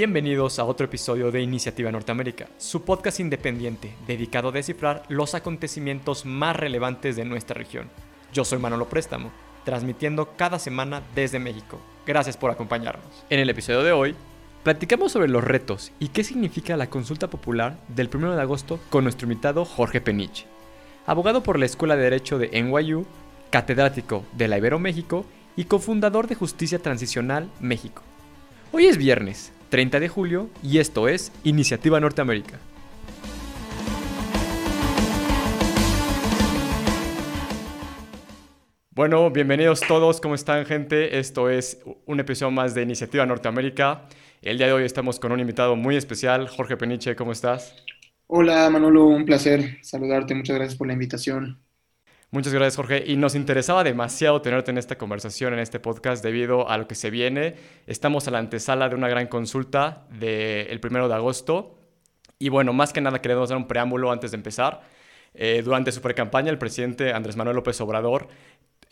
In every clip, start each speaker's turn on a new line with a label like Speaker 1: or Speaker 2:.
Speaker 1: Bienvenidos a otro episodio de Iniciativa Norteamérica, su podcast independiente dedicado a descifrar los acontecimientos más relevantes de nuestra región. Yo soy Manolo Préstamo, transmitiendo cada semana desde México. Gracias por acompañarnos. En el episodio de hoy, platicamos sobre los retos y qué significa la consulta popular del 1 de agosto con nuestro invitado Jorge Peniche, abogado por la Escuela de Derecho de NYU, catedrático de la Ibero México y cofundador de Justicia Transicional México. Hoy es viernes, 30 de julio, y esto es Iniciativa Norteamérica. Bueno, bienvenidos todos, ¿cómo están gente? Esto es un episodio más de Iniciativa Norteamérica. El día de hoy estamos con un invitado muy especial, Jorge Peniche, ¿cómo estás?
Speaker 2: Hola Manolo, un placer saludarte, muchas gracias por la invitación.
Speaker 1: Muchas gracias, Jorge. Y nos interesaba demasiado tenerte en esta conversación, en este podcast, debido a lo que se viene. Estamos a la antesala de una gran consulta del primero de agosto. Y bueno, más que nada queremos dar un preámbulo antes de empezar. Eh, durante su pre-campaña, el presidente Andrés Manuel López Obrador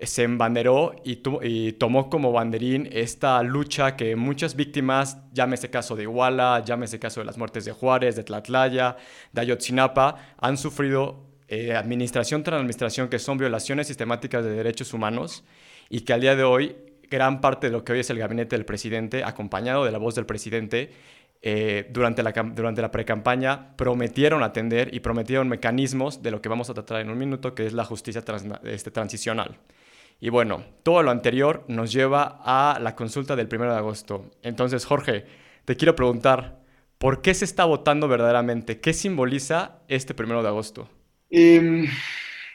Speaker 1: se embanderó y, y, tomó como banderín esta lucha que muchas víctimas, llámese caso de Iguala, llámese caso de las muertes de Juárez, de Tlatlaya, de Ayotzinapa, han sufrido eh, administración tras administración que son violaciones sistemáticas de derechos humanos y que al día de hoy gran parte de lo que hoy es el gabinete del presidente, acompañado de la voz del presidente, eh, durante la, durante la pre-campaña prometieron atender y prometieron mecanismos de lo que vamos a tratar en un minuto, que es la justicia este, transicional. Y bueno, todo lo anterior nos lleva a la consulta del 1 de agosto. Entonces, Jorge, te quiero preguntar, ¿por qué se está votando verdaderamente? ¿Qué simboliza este 1 de agosto?
Speaker 2: Em,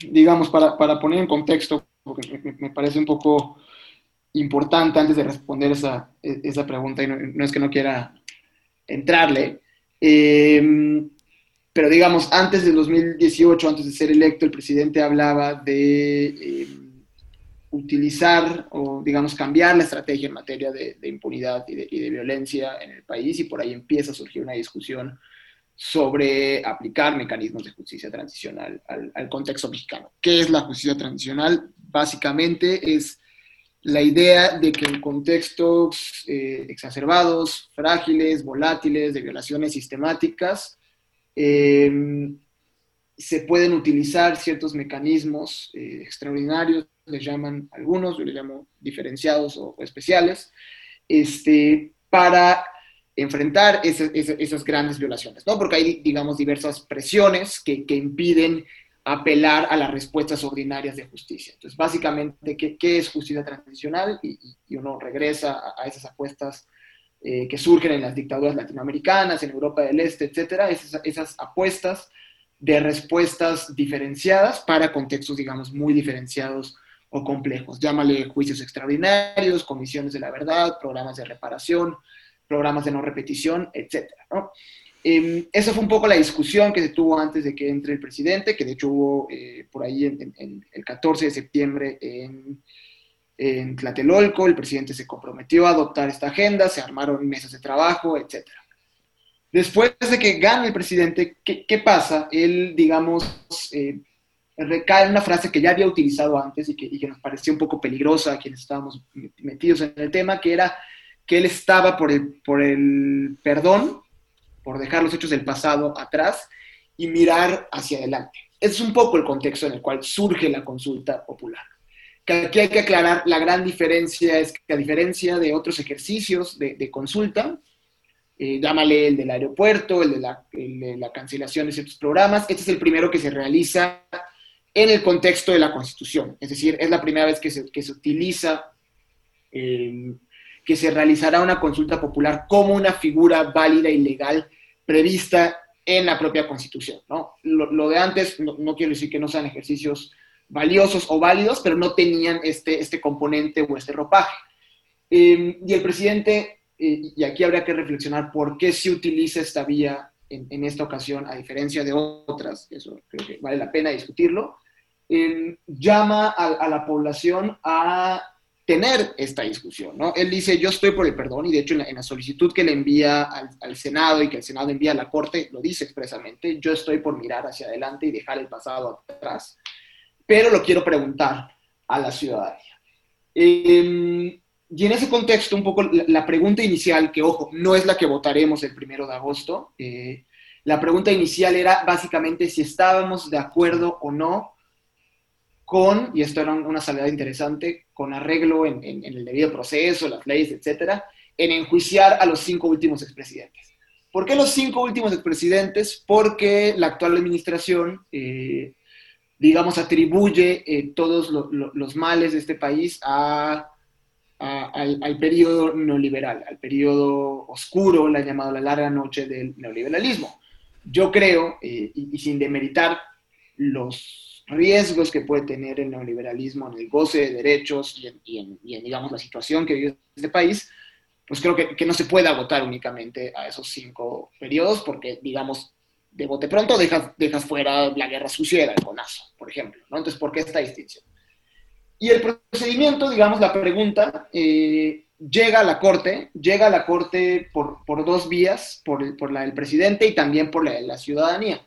Speaker 2: digamos, para, para, poner en contexto, porque me, parece un poco importante antes de responder esa, esa pregunta, y no, es que no quiera entrarle, em, pero digamos, antes del 2018, antes de ser electo, el presidente hablaba de em, utilizar o, digamos, cambiar la estrategia en materia de, impunidad y de, y de, violencia en el país, y por ahí empieza a surgir una discusión sobre aplicar mecanismos de justicia transicional al, contexto mexicano. ¿Qué es la justicia transicional? Básicamente es la idea de que en contextos eh, exacerbados, frágiles, volátiles, de violaciones sistemáticas, em, se pueden utilizar ciertos mecanismos eh, extraordinarios, les llaman algunos, yo les llamo diferenciados o, o especiales, este, para enfrentar esas grandes violaciones, ¿no? Porque hay, digamos, diversas presiones que, impiden apelar a las respuestas ordinarias de justicia. Entonces, básicamente, ¿qué, es justicia transicional? Y, uno regresa a, esas apuestas eh, que surgen en las dictaduras latinoamericanas, en Europa del Este, etcétera, esas, esas apuestas de respuestas diferenciadas para contextos, digamos, muy diferenciados o complejos. Llámale juicios extraordinarios, comisiones de la verdad, programas de reparación, programas de no repetición, etcétera, ¿no? Em, esa fue un poco la discusión que se tuvo antes de que entre el presidente, que de hecho hubo eh, por ahí en, el 14 de septiembre en, en, Tlatelolco, el presidente se comprometió a adoptar esta agenda, se armaron mesas de trabajo, etcétera. Después de que gane el presidente, ¿qué, qué pasa? Él, digamos, eh, recae en una frase que ya había utilizado antes y que, y que nos pareció un poco peligrosa a quienes estábamos metidos en el tema, que era que él estaba por el, por el perdón, por dejar los hechos del pasado atrás y mirar hacia adelante. Es un poco el contexto en el cual surge la consulta popular. Que aquí hay que aclarar, la gran diferencia es que a diferencia de otros ejercicios de, consulta, eh, llámale el del aeropuerto, el de, la, de, la, cancelación de ciertos programas, este es el primero que se realiza en el contexto de la Constitución. Es decir, es la primera vez que se, que se utiliza eh, que se realizará una consulta popular como una figura válida y legal prevista en la propia Constitución. ¿no? Lo, de antes, no, quiero decir que no sean ejercicios valiosos o válidos, pero no tenían este, este componente o este ropaje. Em, y el presidente, eh, y aquí habría que reflexionar por qué se utiliza esta vía en, esta ocasión, a diferencia de otras, eso creo que vale la pena discutirlo, em, llama a la población a tener esta discusión, ¿no? Él dice, yo estoy por el perdón, y de hecho en la, solicitud que le envía al, Senado y que el Senado envía a la Corte, lo dice expresamente, yo estoy por mirar hacia adelante y dejar el pasado atrás, pero lo quiero preguntar a la ciudadanía. Em, y en ese contexto, un poco la, pregunta inicial, que ojo, no es la que votaremos el primero de agosto, eh, la pregunta inicial era básicamente si estábamos de acuerdo o no con, y esto era una salida interesante, con arreglo en, el debido proceso, las leyes, etcétera, en enjuiciar a los cinco últimos expresidentes. ¿Por qué los cinco últimos expresidentes? Porque la actual administración, eh, digamos, atribuye eh, todos los males de este país a, al, al, periodo neoliberal, al periodo oscuro, la llamada la larga noche del neoliberalismo. Yo creo, eh, y, sin demeritar los riesgos que puede tener el neoliberalismo en el goce de derechos y en, digamos, la situación que vive este país, pues creo que, no se puede agotar únicamente a esos cinco periodos, porque, digamos, de bote pronto dejas, dejas fuera la guerra sucia del conazo, por ejemplo. ¿no? Entonces, ¿por qué esta distinción? Y el procedimiento, digamos, la pregunta, eh, llega a la Corte, llega a la Corte por, por dos vías, por, por, la del presidente y también por la de la ciudadanía.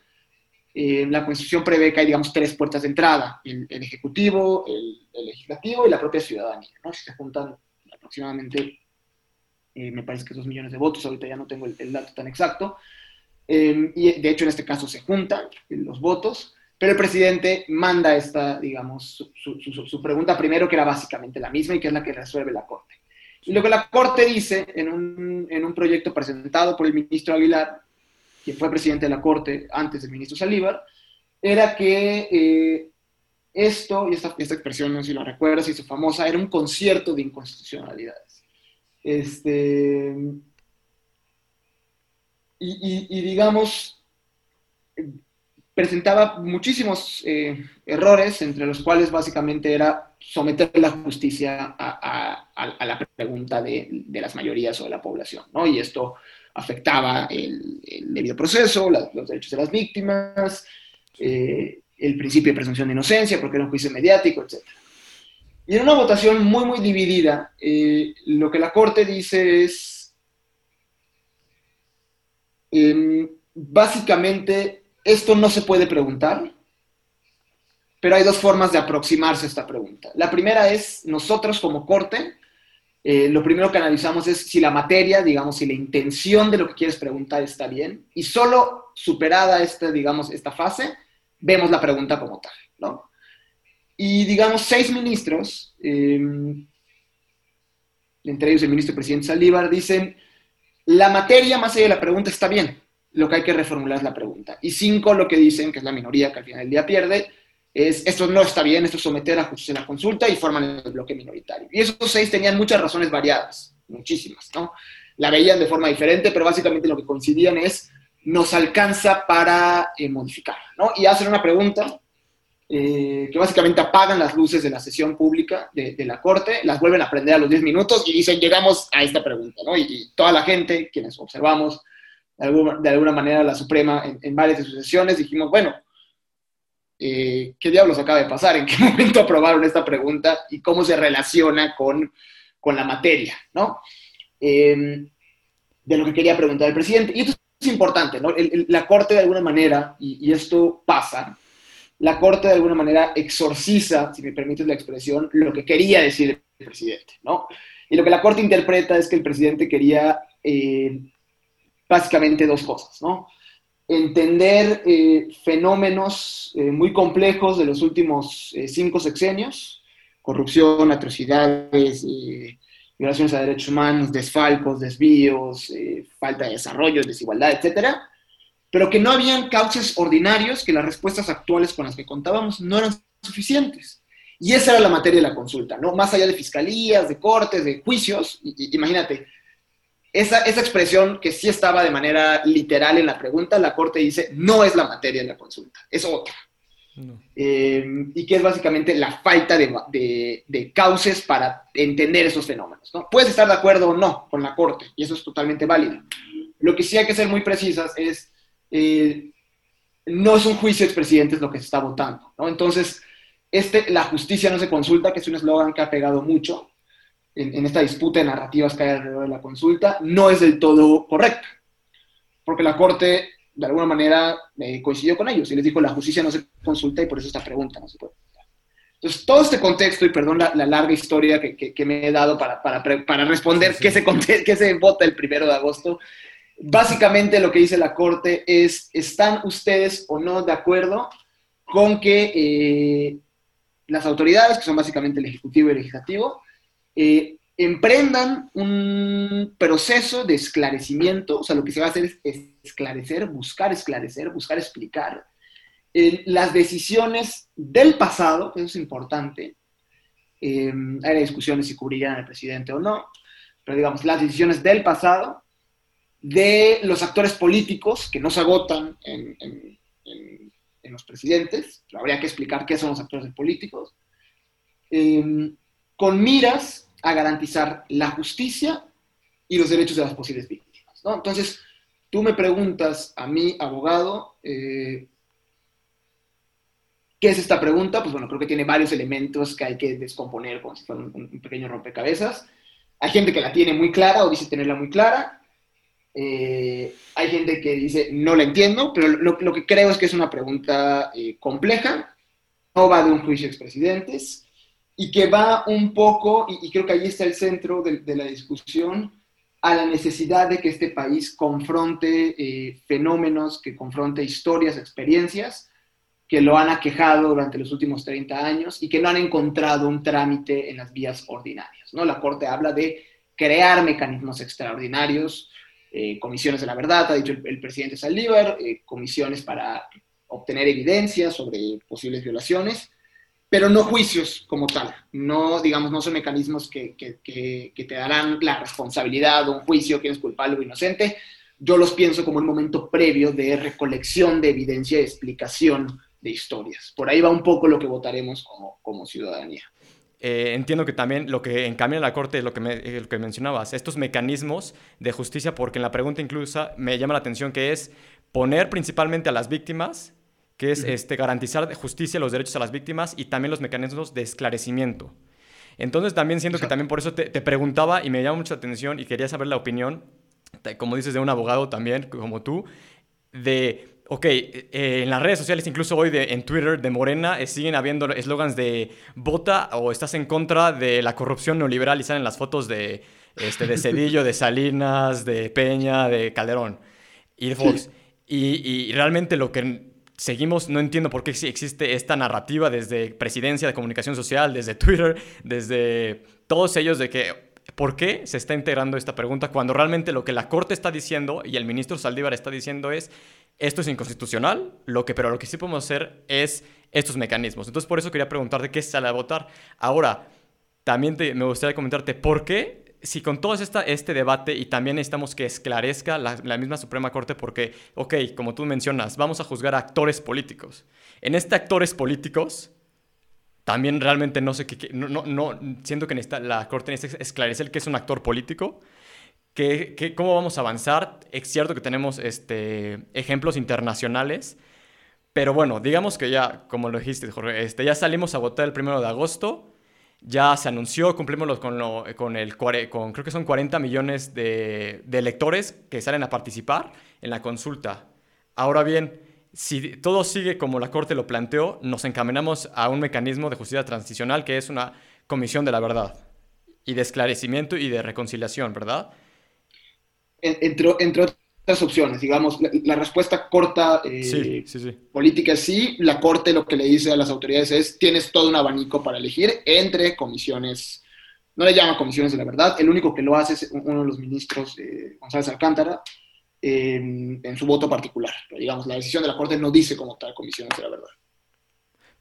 Speaker 2: Eh, la Constitución prevé que hay, digamos, tres puertas de entrada, el, Ejecutivo, el, Legislativo y la propia ciudadanía, ¿no? Se juntan aproximadamente, eh, me parece que dos millones de votos, ahorita ya no tengo el, dato tan exacto, y de hecho en este caso se juntan los votos, pero el presidente manda esta, digamos, su, pregunta primero, que era básicamente la misma y que es la que resuelve la Corte. Y lo que la Corte dice en un, en un proyecto presentado por el ministro Aguilar, que fue presidente de la Corte antes del ministro Salívar, era que eh, esto, y esta, esta, expresión, no sé si lo recuerdas, hizo famosa, era un concierto de inconstitucionalidades. Este, y, digamos, presentaba muchísimos eh, errores, entre los cuales básicamente era someter la justicia a, la pregunta de, las mayorías o de la población, ¿no? Y esto afectaba el, debido proceso, los derechos de las víctimas, eh, el principio de presunción de inocencia, porque era un juicio mediático, etc. Y en una votación muy, muy dividida, eh, lo que la Corte dice es, em, básicamente, esto no se puede preguntar, pero hay dos formas de aproximarse a esta pregunta. La primera es, nosotros como corte, eh, lo primero que analizamos es si la materia, digamos, si la intención de lo que quieres preguntar está bien, y solo superada esta, digamos, esta fase, vemos la pregunta como tal, ¿no? Y, digamos, seis ministros, eh, entre ellos el ministro presidente Saldívar, dicen, la materia más allá de la pregunta está bien, lo que hay que reformular es la pregunta. Y cinco, lo que dicen, que es la minoría que al final del día pierde, es esto no está bien, esto es someter a justicia la consulta y forman el bloque minoritario. Y esos seis tenían muchas razones variadas, muchísimas, ¿no? La veían de forma diferente, pero básicamente lo que coincidían es, nos alcanza para eh, modificar, ¿no? Y hacen una pregunta eh, que básicamente apagan las luces de la sesión pública de, la Corte, las vuelven a prender a los 10 minutos y dicen, llegamos a esta pregunta, ¿no? y toda la gente, quienes observamos de alguna, manera la Suprema en, varias de sus sesiones, dijimos, bueno, eh, ¿qué diablos acaba de pasar? ¿En qué momento aprobaron esta pregunta y cómo se relaciona con, con la materia? ¿no? Em, de lo que quería preguntar el presidente. Y esto es importante, ¿no? la Corte de alguna manera, y, esto pasa, la Corte de alguna manera exorciza, si me permites la expresión, lo que quería decir el presidente, ¿no? Y lo que la Corte interpreta es que el presidente quería eh, básicamente dos cosas, ¿no? Entender eh, fenómenos eh, muy complejos de los últimos eh, cinco sexenios, corrupción, atrocidades, violaciones a derechos humanos, desfalcos, desvíos, falta de desarrollo, desigualdad, etcétera, pero que no habían cauces ordinarios, que las respuestas actuales con las que contábamos no eran suficientes. Y esa era la materia de la consulta, ¿no? Más allá de fiscalías, de cortes, de juicios, imagínate, esa, expresión que sí estaba de manera literal en la pregunta, la Corte dice, no es la materia de la consulta, es otra. Eh, y que es básicamente la falta de, de, cauces para entender esos fenómenos. ¿no? Puedes estar de acuerdo o no con la Corte, y eso es totalmente válido. Lo que sí hay que ser muy precisas es, eh, no es un juicio de expresidentes lo que se está votando. ¿no? Entonces, este, la justicia no se consulta, que es un eslogan que ha pegado mucho, en, esta disputa de narrativas que hay alrededor de la consulta, no es del todo correcta, porque la Corte de alguna manera eh, coincidió con ellos y les dijo la justicia no se consulta y por eso esta pregunta no se puede Entonces, todo este contexto, y perdón la, larga historia que, me he dado para, para, responder Qué, se, qué se vota el primero de agosto, básicamente lo que dice la Corte es, ¿están ustedes o no de acuerdo con que eh, las autoridades, que son básicamente el Ejecutivo y el Legislativo, eh, emprendan un proceso de esclarecimiento, o sea, lo que se va a hacer es esclarecer, buscar esclarecer, buscar explicar eh, las decisiones del pasado, eso es importante, eh, hay discusiones si cubrirían al presidente o no, pero digamos, las decisiones del pasado de los actores políticos que no se agotan en, en, los presidentes, habría que explicar qué son los actores políticos, eh, con miras a garantizar la justicia y los derechos de las posibles víctimas. Entonces, tú me preguntas a mí, abogado, eh, ¿qué es esta pregunta? Pues bueno, creo que tiene varios elementos que hay que descomponer como si fuera un, pequeño rompecabezas. Hay gente que la tiene muy clara o dice tenerla muy clara. Eh, hay gente que dice no la entiendo, pero lo, que creo es que es una pregunta eh, compleja. No va de un juicio de expresidentes y que va un poco, y, creo que ahí está el centro de, la discusión, a la necesidad de que este país confronte eh, fenómenos, que confronte historias, experiencias que lo han aquejado durante los últimos 30 años y que no han encontrado un trámite en las vías ordinarias. ¿no? La Corte habla de crear mecanismos extraordinarios, eh, comisiones de la verdad, ha dicho el, presidente Saldívar, eh, comisiones para obtener evidencia sobre posibles violaciones, pero no juicios como tal. No, digamos, no son mecanismos que, te darán la responsabilidad de un juicio, quién es culpable o inocente. Yo los pienso como un momento previo de recolección de evidencia y explicación de historias. Por ahí va un poco lo que votaremos como, ciudadanía.
Speaker 1: Eh, entiendo que también lo que encamina la Corte es lo que, eh, lo que mencionabas, estos mecanismos de justicia, porque en la pregunta incluso me llama la atención que es poner principalmente a las víctimas que es este, garantizar justicia los derechos a las víctimas y también los mecanismos de esclarecimiento. Entonces también siento que también por eso te, preguntaba y me llama mucha atención y quería saber la opinión, como dices, de un abogado también, como tú, de, ok, eh, en las redes sociales, incluso hoy de, en Twitter de Morena, eh, siguen habiendo eslogans de vota o estás en contra de la corrupción neoliberal y salen las fotos de, este, de Cedillo, de Salinas, de Peña, de Calderón y de Fox. Y, y realmente lo que seguimos, no entiendo por qué existe esta narrativa desde presidencia de comunicación social, desde Twitter, desde todos ellos de que ¿por qué se está integrando esta pregunta cuando realmente lo que la Corte está diciendo y el ministro Saldívar está diciendo es esto es inconstitucional, lo que, pero lo que sí podemos hacer es estos mecanismos. Entonces por eso quería preguntarte qué sale a votar. Ahora, también me gustaría comentarte por qué si con todo esta, este debate y también necesitamos que esclarezca la, misma Suprema Corte porque, ok, como tú mencionas, vamos a juzgar a actores políticos. En este actores políticos, también realmente no sé qué, no, no, no, siento que necesita, la Corte necesita esclarecer que es un actor político, que, que, cómo vamos a avanzar. Es cierto que tenemos este, ejemplos internacionales, pero bueno, digamos que ya, como lo dijiste, Jorge, este, ya salimos a votar el primero de agosto ya se anunció, cumplimos con, lo, con el, con, creo que son 40 millones de, de electores que salen a participar en la consulta. Ahora bien, si todo sigue como la Corte lo planteó, nos encaminamos a un mecanismo de justicia transicional que es una comisión de la verdad y de esclarecimiento y de reconciliación, ¿verdad?
Speaker 2: Entre, opciones, digamos, la, respuesta corta eh, política es sí, la Corte lo que le dice a las autoridades es, tienes todo un abanico para elegir entre comisiones, no le llama comisiones de la verdad, el único que lo hace es uno de los ministros, eh, González Alcántara, en su voto particular. digamos, la decisión de la Corte no dice como tal comisiones de la verdad.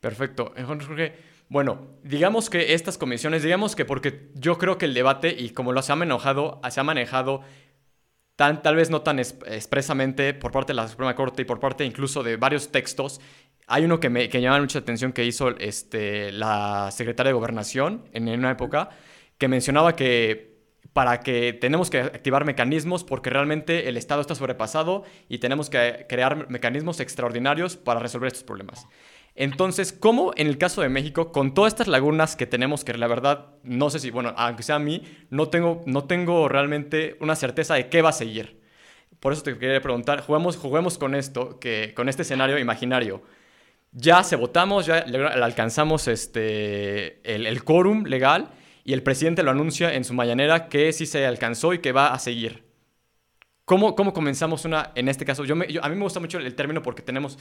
Speaker 1: Perfecto. Jorge, bueno, digamos que estas comisiones, digamos que porque yo creo que el debate, y como lo se ha manejado, se ha manejado tal vez no tan expresamente por parte de la Suprema Corte y por parte incluso de varios textos. Hay uno que me que llama mucha atención que hizo este, la secretaria de Gobernación en, una época, que mencionaba que para que tenemos que activar mecanismos porque realmente el Estado está sobrepasado y tenemos que crear mecanismos extraordinarios para resolver estos problemas. Entonces, ¿cómo en el caso de México, con todas estas lagunas que tenemos, que la verdad, no sé si, bueno, aunque sea a mí, no tengo, no tengo realmente una certeza de qué va a seguir? Por eso te quería preguntar, juguemos, juguemos con esto, que, con este escenario imaginario. ya se votamos, ya alcanzamos este, el, el quórum legal y el presidente lo anuncia en su mañanera que sí se alcanzó y que va a seguir. ¿Cómo, cómo comenzamos una, en este caso, yo, a mí me gusta mucho el término porque tenemos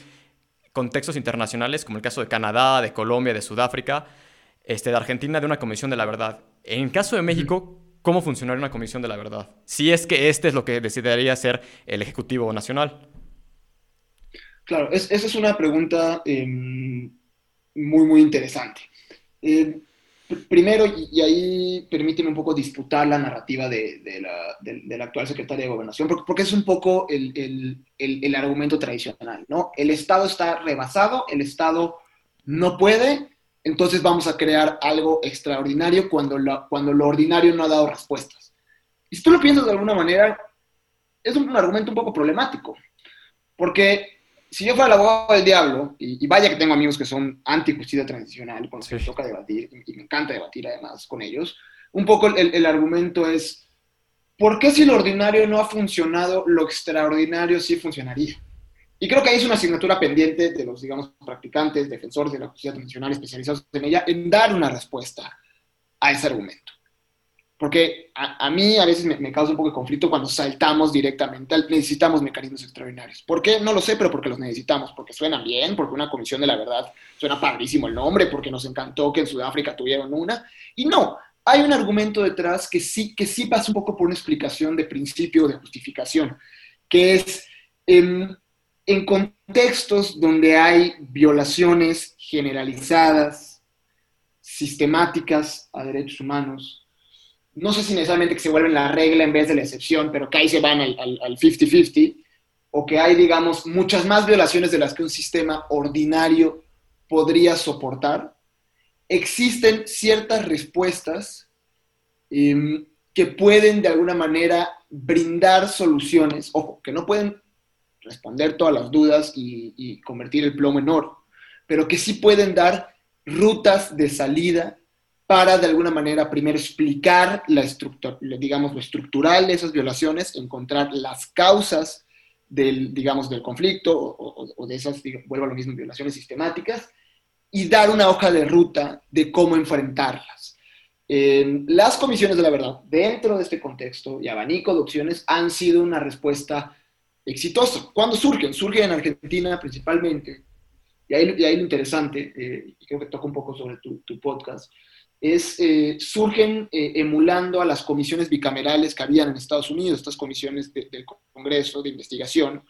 Speaker 1: contextos internacionales, como el caso de Canadá, de Colombia, de Sudáfrica, este, de Argentina, de una comisión de la verdad. En caso de México, ¿cómo funcionaría una comisión de la verdad? Si es que este es lo que decidiría ser el Ejecutivo Nacional.
Speaker 2: Claro, esa es una pregunta em, muy, muy interesante. Eh, primero, y, ahí permíteme un poco disputar la narrativa de, la, actual secretaria de Gobernación, porque, es un poco el, argumento tradicional, ¿no? El Estado está rebasado, el Estado no puede, entonces vamos a crear algo extraordinario cuando cuando lo ordinario no ha dado respuestas. Y si tú lo piensas de alguna manera, es un argumento un poco problemático, porque si yo fuera el abogado del diablo, y, vaya que tengo amigos que son anti-justicia transicional, con los que me toca debatir, y, me encanta debatir además con ellos, un poco el, argumento es, ¿por qué si lo ordinario no ha funcionado, lo extraordinario sí funcionaría? Y creo que ahí es una asignatura pendiente de los, digamos, practicantes, defensores de la justicia transicional especializados en ella, en dar una respuesta a ese argumento. Porque a, mí a veces me, causa un poco de conflicto cuando saltamos directamente al necesitamos mecanismos extraordinarios. ¿Por qué? No lo sé, pero porque los necesitamos, porque suenan bien, porque una comisión de la verdad suena padrísimo el nombre, porque nos encantó que en Sudáfrica tuvieron una. Y no, hay un argumento detrás que sí, que sí pasa un poco por una explicación de principio de justificación, que es en, en contextos donde hay violaciones generalizadas, sistemáticas a derechos humanos, no sé si necesariamente que se vuelven la regla en vez de la excepción, pero que ahí se van al 50-50, o que hay, digamos, muchas más violaciones de las que un sistema ordinario podría soportar, existen ciertas respuestas em, que pueden de alguna manera brindar soluciones, ojo, que no pueden responder todas las dudas y, y convertir el plomo en oro, pero que sí pueden dar rutas de salida para de alguna manera primero explicar la estructura, digamos, lo estructural de esas violaciones, encontrar las causas del, digamos, del conflicto o, de esas, vuelvo a lo mismo, violaciones sistemáticas, y dar una hoja de ruta de cómo enfrentarlas. las comisiones de la verdad, dentro de este contexto y abanico de opciones, han sido una respuesta exitosa. ¿Cuándo surgen? Surgen en Argentina principalmente, y ahí, ahí lo interesante, eh, creo que toca un poco sobre tu, tu podcast, eh, surgen eh, emulando a las comisiones bicamerales que habían en Estados Unidos, estas comisiones del Congreso de investigación.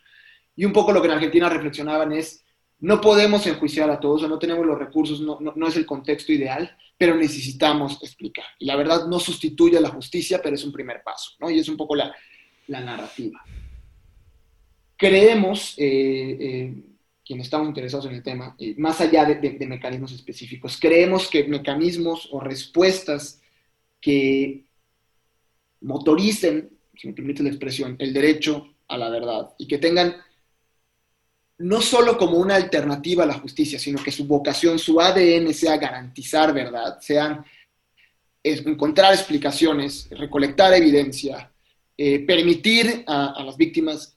Speaker 2: Y un poco lo que en Argentina reflexionaban es, no podemos enjuiciar a todos, o no tenemos los recursos, no, no, es el contexto ideal, pero necesitamos explicar. Y la verdad no sustituye a la justicia, pero es un primer paso, ¿no? Y es un poco la, la narrativa. Creemos, eh, quienes estamos interesados en el tema, más allá de, mecanismos específicos. Creemos que mecanismos o respuestas que motoricen, si me permite la expresión, el derecho a la verdad y que tengan no solo como una alternativa a la justicia, sino que su vocación, su ADN sea garantizar verdad, sean encontrar explicaciones, recolectar evidencia, eh, permitir a, las víctimas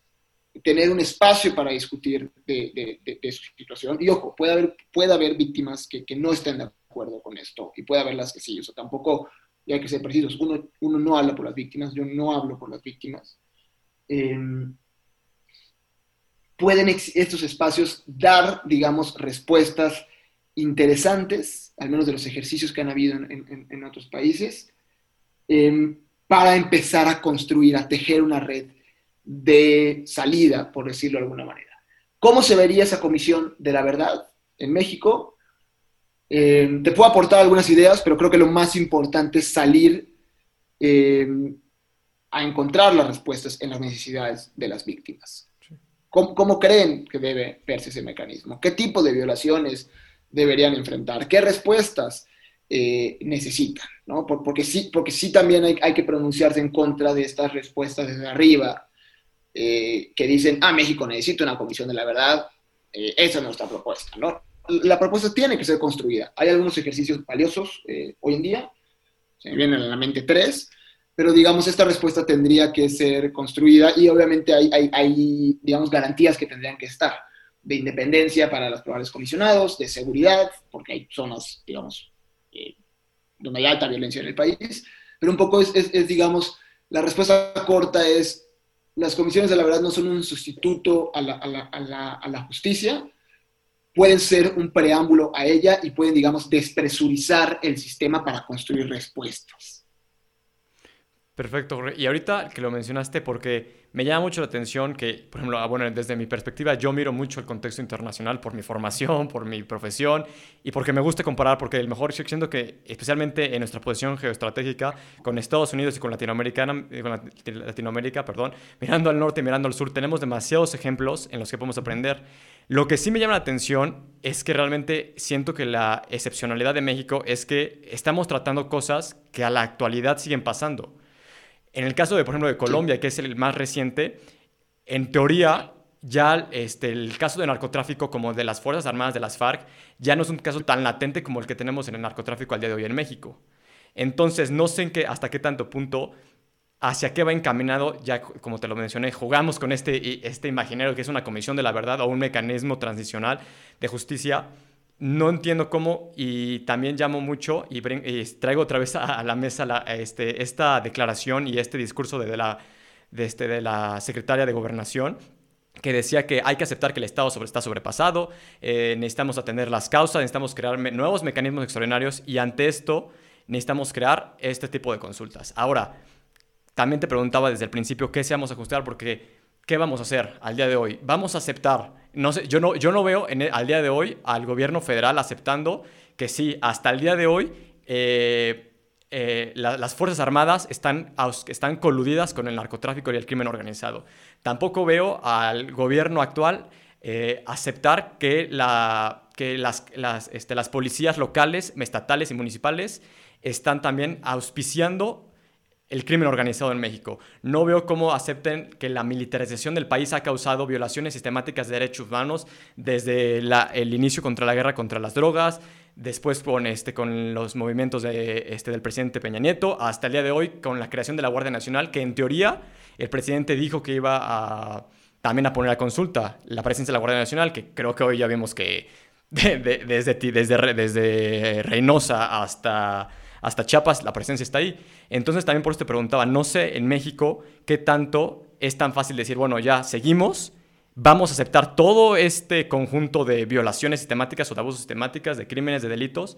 Speaker 2: tener un espacio para discutir de, su situación. Y ojo, puede haber, puede haber víctimas que, no estén de acuerdo con esto y puede haber las que sí. O sea, tampoco y hay que ser precisos. Uno, uno no habla por las víctimas, yo no hablo por las víctimas. Em, pueden estos espacios dar, digamos, respuestas interesantes, al menos de los ejercicios que han habido en, otros países, em, para empezar a construir, a tejer una red de salida, por decirlo de alguna manera. ¿Cómo se vería esa comisión de la verdad en México? Eh, te puedo aportar algunas ideas, pero creo que lo más importante es salir eh, a encontrar las respuestas en las necesidades de las víctimas. ¿Cómo, creen que debe verse ese mecanismo? ¿Qué tipo de violaciones deberían enfrentar? ¿Qué respuestas eh, necesitan? Porque, sí, porque sí también hay, hay, que pronunciarse en contra de estas respuestas desde arriba, eh, que dicen, ah, México necesita una comisión de la verdad, eh, esa es nuestra propuesta, ¿no? La propuesta tiene que ser construida. Hay algunos ejercicios valiosos eh, hoy en día, se me vienen a la mente tres, pero digamos, esta respuesta tendría que ser construida y obviamente hay, hay, hay, digamos, garantías que tendrían que estar. de independencia para los probables comisionados, de seguridad, porque hay zonas, digamos, eh, donde hay alta violencia en el país, pero un poco es, es, digamos, la respuesta corta es, las comisiones de la verdad no son un sustituto a la, a la, justicia, pueden ser un preámbulo a ella y pueden, digamos, despresurizar el sistema para construir respuestas.
Speaker 1: Perfecto, y ahorita que lo mencionaste, porque me llama mucho la atención que, por ejemplo, ah, bueno, desde mi perspectiva, yo miro mucho el contexto internacional por mi formación, por mi profesión y porque me gusta comparar, porque el mejor, yo siento que, especialmente en nuestra posición geoestratégica con Estados Unidos y con, Latinoamérica, eh, con Latinoamérica, perdón, mirando al norte y mirando al sur, tenemos demasiados ejemplos en los que podemos aprender. Lo que sí me llama la atención es que realmente siento que la excepcionalidad de México es que estamos tratando cosas que a la actualidad siguen pasando. En el caso de, por ejemplo, de Colombia, que es el más reciente, en teoría ya este, el caso de narcotráfico como de las Fuerzas Armadas de las FARC ya no es un caso tan latente como el que tenemos en el narcotráfico al día de hoy en México. Entonces, no sé en qué, hasta qué tanto punto, hacia qué va encaminado, ya como te lo mencioné, jugamos con este, este imaginario que es una comisión de la verdad o un mecanismo transicional de justicia no entiendo cómo y también llamo mucho y, traigo otra vez a, la mesa este, esta declaración y este discurso de, la, de, este, de la secretaria de Gobernación que decía que hay que aceptar que el Estado sobre, está sobrepasado, eh, necesitamos atender las causas, necesitamos crear nuevos mecanismos extraordinarios y ante esto necesitamos crear este tipo de consultas. Ahora, también te preguntaba desde el principio qué se vamos a ajustar porque ¿qué vamos a hacer al día de hoy? ¿Vamos a aceptar no sé, yo no, yo no veo al día de hoy al gobierno federal aceptando que sí, hasta el día de hoy eh, eh, las Fuerzas Armadas están, están coludidas con el narcotráfico y el crimen organizado. Tampoco veo al gobierno actual eh, aceptar que, la, que las, las, este, las policías locales, estatales y municipales están también auspiciando el crimen organizado en México. No veo cómo acepten que la militarización del país ha causado violaciones sistemáticas de derechos humanos desde el inicio contra la guerra contra las drogas, después con, este, con los movimientos de, este, del presidente Peña Nieto, hasta el día de hoy con la creación de la Guardia Nacional, que en teoría el presidente dijo que iba a, también a poner a consulta la presencia de la Guardia Nacional, que creo que hoy ya vimos que desde, desde, desde Reynosa hasta hasta Chiapas la presencia está ahí. Entonces también por eso te preguntaba, no sé en México qué tanto es tan fácil decir, bueno, ya seguimos, vamos a aceptar todo este conjunto de violaciones sistemáticas o de abusos sistemáticas, de crímenes, de delitos,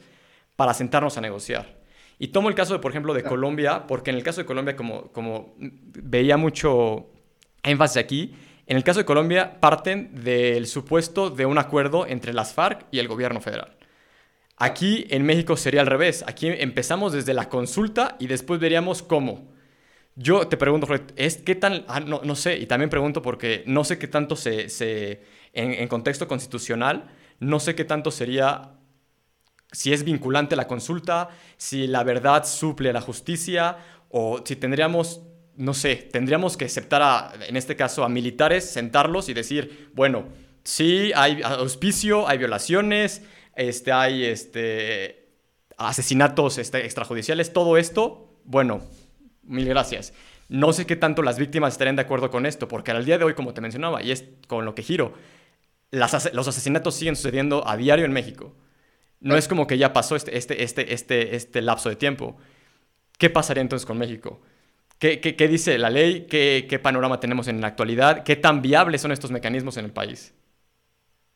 Speaker 1: para sentarnos a negociar. Y tomo el caso, de, por ejemplo, de Colombia, porque en el caso de Colombia, como, como veía mucho énfasis aquí, en el caso de Colombia parten del supuesto de un acuerdo entre las FARC y el gobierno federal. Aquí en México sería al revés. Aquí empezamos desde la consulta y después veríamos cómo. Yo te pregunto, ¿es qué tan...? Ah, no, no, sé, y también pregunto porque no sé qué tanto se... se en, contexto constitucional, no sé qué tanto sería... Si es vinculante la consulta, si la verdad suple la justicia, o si tendríamos, no sé, tendríamos que aceptar, a, en este caso, a militares, sentarlos y decir, bueno, sí, hay auspicio, hay violaciones, este, hay este, asesinatos este, extrajudiciales, todo esto, bueno, mil gracias. No sé qué tanto las víctimas estarían de acuerdo con esto, porque al día de hoy, como te mencionaba, y es con lo que giro, los asesinatos siguen sucediendo a diario en México. No es como que ya pasó este, este, este, este, este lapso de tiempo. ¿Qué pasaría entonces con México? ¿Qué, qué, qué dice la ley? ¿Qué, ¿Qué panorama tenemos en la actualidad? ¿Qué tan viables son estos mecanismos en el país?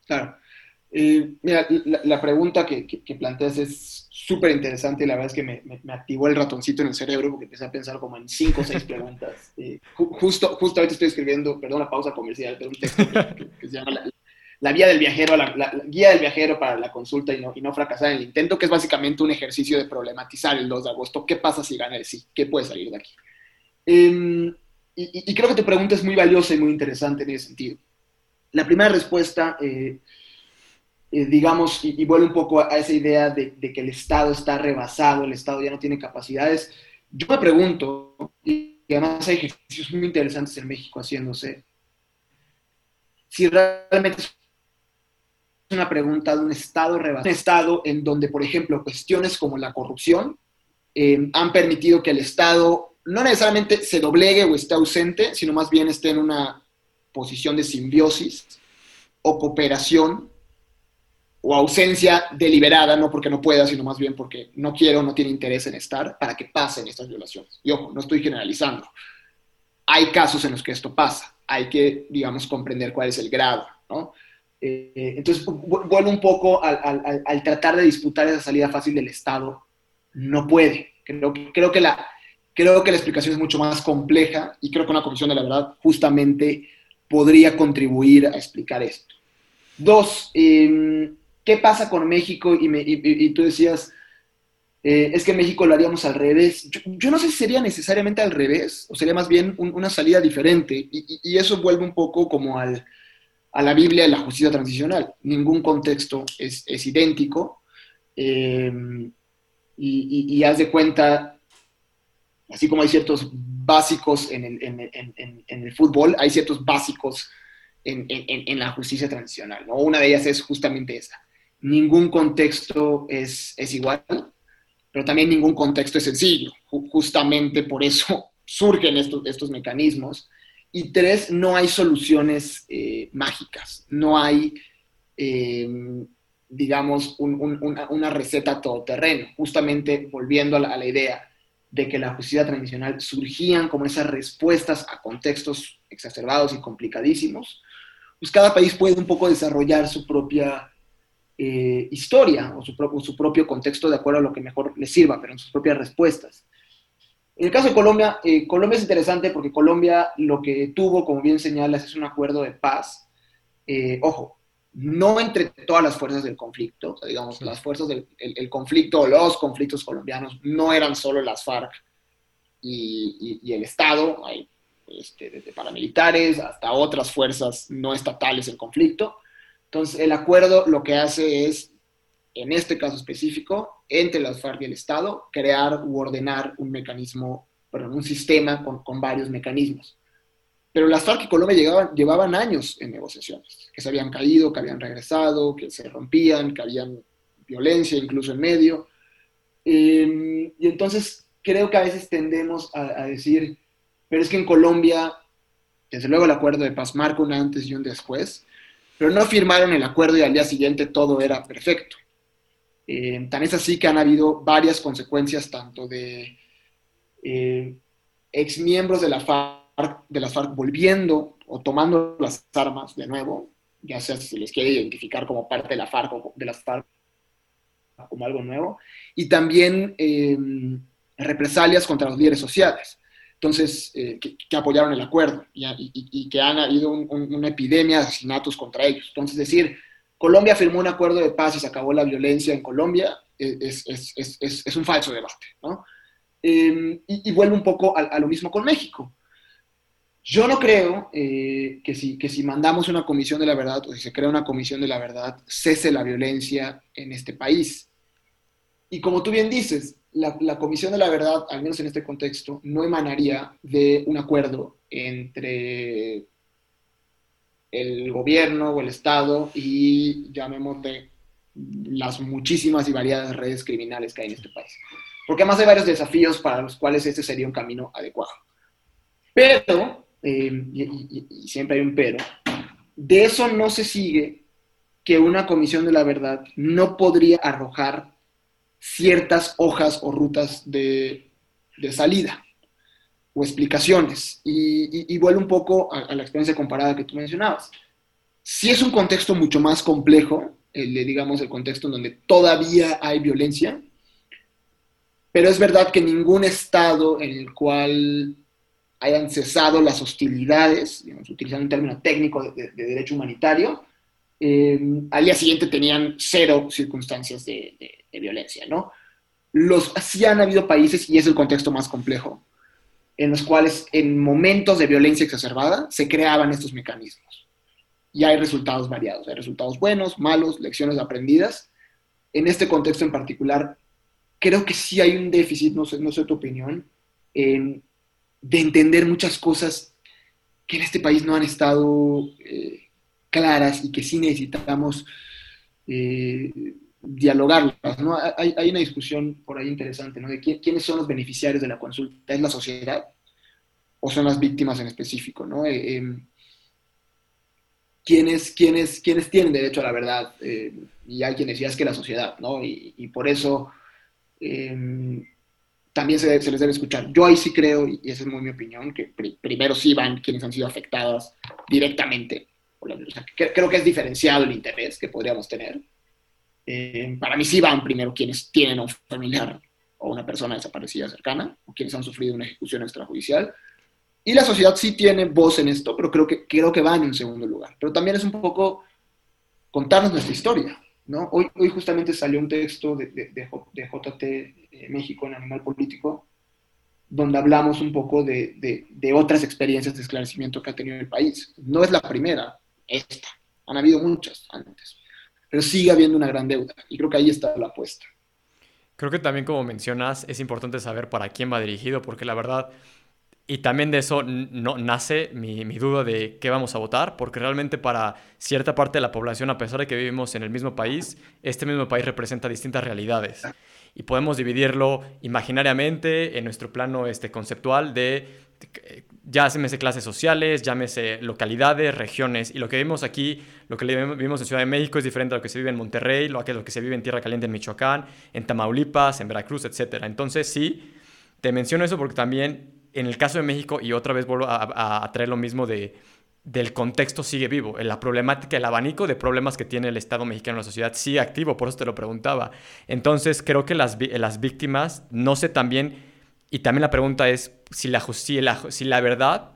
Speaker 2: Claro. Eh, mira, la, pregunta que, planteas es súper interesante y la verdad es que me, activó el ratoncito en el cerebro porque empecé a pensar como en cinco o seis preguntas. Eh, justo, justo ahorita estoy escribiendo, perdón la pausa comercial, pero un texto que, se llama la, Vía del Viajero, la, Guía del Viajero para la consulta y no, y no fracasar en el intento, que es básicamente un ejercicio de problematizar el 2 de agosto. ¿Qué pasa si gana el sí? ¿Qué puede salir de aquí? Em, y, y, creo que tu pregunta es muy valiosa y muy interesante en ese sentido. La primera respuesta... Eh, eh, digamos, y, vuelve un poco a, esa idea de, que el Estado está rebasado, el Estado ya no tiene capacidades. Yo me pregunto, y además hay ejercicios muy interesantes en México haciéndose, si realmente es una pregunta de un Estado rebasado, un Estado en donde, por ejemplo, cuestiones como la corrupción eh, han permitido que el Estado no necesariamente se doblegue o esté ausente, sino más bien esté en una posición de simbiosis o cooperación o ausencia deliberada, no porque no pueda, sino más bien porque no quiero, no tiene interés en estar, para que pasen estas violaciones. Y ojo, no estoy generalizando. Hay casos en los que esto pasa. Hay que, digamos, comprender cuál es el grado, ¿no? Eh, entonces, vuelvo un poco al, tratar de disputar esa salida fácil del Estado. No puede. Creo, creo, que la, creo que la explicación es mucho más compleja y creo que una comisión de la verdad justamente podría contribuir a explicar esto. Dos, eh, ¿qué pasa con México? Y, tú decías, eh, es que México lo haríamos al revés. Yo, no sé si sería necesariamente al revés, o sería más bien una salida diferente. Y, eso vuelve un poco como a la Biblia de la justicia transicional. Ningún contexto es, idéntico. Eh, y, haz de cuenta, así como hay ciertos básicos en el, fútbol, hay ciertos básicos en, la justicia transicional. Una de ellas es justamente esa ningún contexto es, igual, pero también ningún contexto es sencillo. Justamente por eso surgen estos, estos mecanismos. Y tres, no hay soluciones eh, mágicas, no hay, eh, digamos, una, receta todoterreno. Justamente volviendo a la, idea de que la justicia tradicional surgían como esas respuestas a contextos exacerbados y complicadísimos, pues cada país puede un poco desarrollar su propia eh, historia o su, propio, su propio contexto de acuerdo a lo que mejor le sirva, pero en sus propias respuestas. En el caso de Colombia, eh, Colombia es interesante porque Colombia lo que tuvo, como bien señalas, es un acuerdo de paz. Eh, ojo, no entre todas las fuerzas del conflicto, digamos, las fuerzas del el, conflicto o los conflictos colombianos no eran solo las FARC y, y, el Estado, hay este, desde paramilitares hasta otras fuerzas no estatales en conflicto. Entonces, el acuerdo lo que hace es, en este caso específico, entre las FARC y el Estado, crear u ordenar un mecanismo, perdón, un sistema con, varios mecanismos. Pero las FARC y Colombia llevaban años en negociaciones, que se habían caído, que habían regresado, que se rompían, que había violencia incluso en medio. Em, y entonces creo que a veces tendemos a, a, decir, pero es que en Colombia, desde luego el acuerdo de paz marca un antes y un después, pero no firmaron el acuerdo y al día siguiente todo era perfecto. Eh, tan es así que han habido varias consecuencias, tanto de eh, exmiembros de la FARC, de las FARC volviendo o tomando las armas de nuevo, ya sea si se les quiere identificar como parte de la FARC o de las FARC como algo nuevo, y también eh, represalias contra los líderes sociales entonces, eh, que, apoyaron el acuerdo y, que han habido una epidemia de asesinatos contra ellos. Entonces, decir, Colombia firmó un acuerdo de paz y se acabó la violencia en Colombia eh, es, un falso debate, ¿no? Em, y, vuelve un poco a, lo mismo con México. Yo no creo eh, que, si, que si mandamos una comisión de la verdad o si se crea una comisión de la verdad, cese la violencia en este país. Y como tú bien dices, la, Comisión de la Verdad, al menos en este contexto, no emanaría de un acuerdo entre el gobierno o el Estado y, llamémosle, las muchísimas y variadas redes criminales que hay en este país. Porque además hay varios desafíos para los cuales este sería un camino adecuado. Pero, eh, y siempre hay un pero, de eso no se sigue que una comisión de la verdad no podría arrojar ciertas hojas o rutas de, salida o explicaciones. Y, vuelvo un poco a, la experiencia comparada que tú mencionabas. Si es un contexto mucho más complejo, el de, digamos, el contexto en donde todavía hay violencia, pero es verdad que ningún estado en el cual hayan cesado las hostilidades, utilizando un término técnico de, derecho humanitario, eh, al día siguiente tenían cero circunstancias de, de violencia, ¿no? Los, sí han habido países, y es el contexto más complejo, en los cuales en momentos de violencia exacerbada se creaban estos mecanismos. Y hay resultados variados, hay resultados buenos, malos, lecciones aprendidas. En este contexto en particular, creo que sí hay un déficit, no sé, no sé tu opinión, de entender muchas cosas que en este país no han estado eh, claras y que sí necesitamos eh, dialogarlas, ¿no? Hay, hay, una discusión por ahí interesante, ¿no? De quiénes son los beneficiarios de la consulta, ¿es la sociedad o son las víctimas en específico, ¿no? Eh, em, quienes, quienes, quienes tienen derecho a la verdad eh, y hay quienes ya es que la sociedad, ¿no? Y, por eso em, también se, se, les debe escuchar. Yo ahí sí creo, y esa es muy mi opinión, que primero sí van quienes han sido afectadas directamente. Creo que es diferenciado el interés que podríamos tener. Eh, para mí sí van primero quienes tienen a un familiar o una persona desaparecida cercana, o quienes han sufrido una ejecución extrajudicial, y la sociedad sí tiene voz en esto, pero creo que, creo que van en segundo lugar. Pero también es un poco contarnos nuestra historia. ¿no? Hoy, hoy justamente salió un texto de, de, de, JT eh, México en Animal Político, donde hablamos un poco de, de, otras experiencias de esclarecimiento que ha tenido el país. No es la primera, esta. Han habido muchas antes. Pero sigue habiendo una gran deuda. Y creo que ahí está la apuesta.
Speaker 1: Creo que también, como mencionas, es importante saber para quién va dirigido, porque la verdad, y también de eso no, nace mi, mi, duda de qué vamos a votar, porque realmente para cierta parte de la población, a pesar de que vivimos en el mismo país, este mismo país representa distintas realidades. Y podemos dividirlo imaginariamente en nuestro plano este, conceptual de, ya llámese clases sociales, llámese localidades, regiones. Y lo que vimos aquí, lo que vivimos en Ciudad de México es diferente a lo que se vive en Monterrey, lo que, lo que se vive en Tierra Caliente en Michoacán, en Tamaulipas, en Veracruz, etc. Entonces sí, te menciono eso porque también en el caso de México, y otra vez vuelvo a, traer lo mismo de, del contexto sigue vivo, la problemática, el abanico de problemas que tiene el Estado mexicano en la sociedad sigue activo, por eso te lo preguntaba. Entonces creo que las, las víctimas, no sé también, y también la pregunta es si la, si la, si la verdad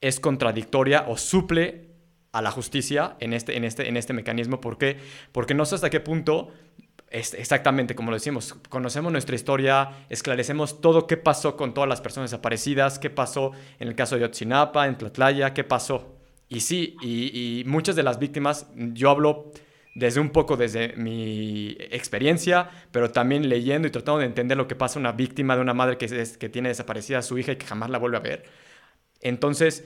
Speaker 1: es contradictoria o suple a la justicia en este, en este, en este mecanismo. ¿Por qué? Porque no sé hasta qué punto exactamente como lo decimos, conocemos nuestra historia, esclarecemos todo qué pasó con todas las personas desaparecidas, qué pasó en el caso de Otzinapa, en Tlatlaya, qué pasó. Y sí, y, muchas de las víctimas, yo hablo desde un poco desde mi experiencia, pero también leyendo y tratando de entender lo que pasa a una víctima de una madre que, que tiene desaparecida a su hija y que jamás la vuelve a ver. Entonces,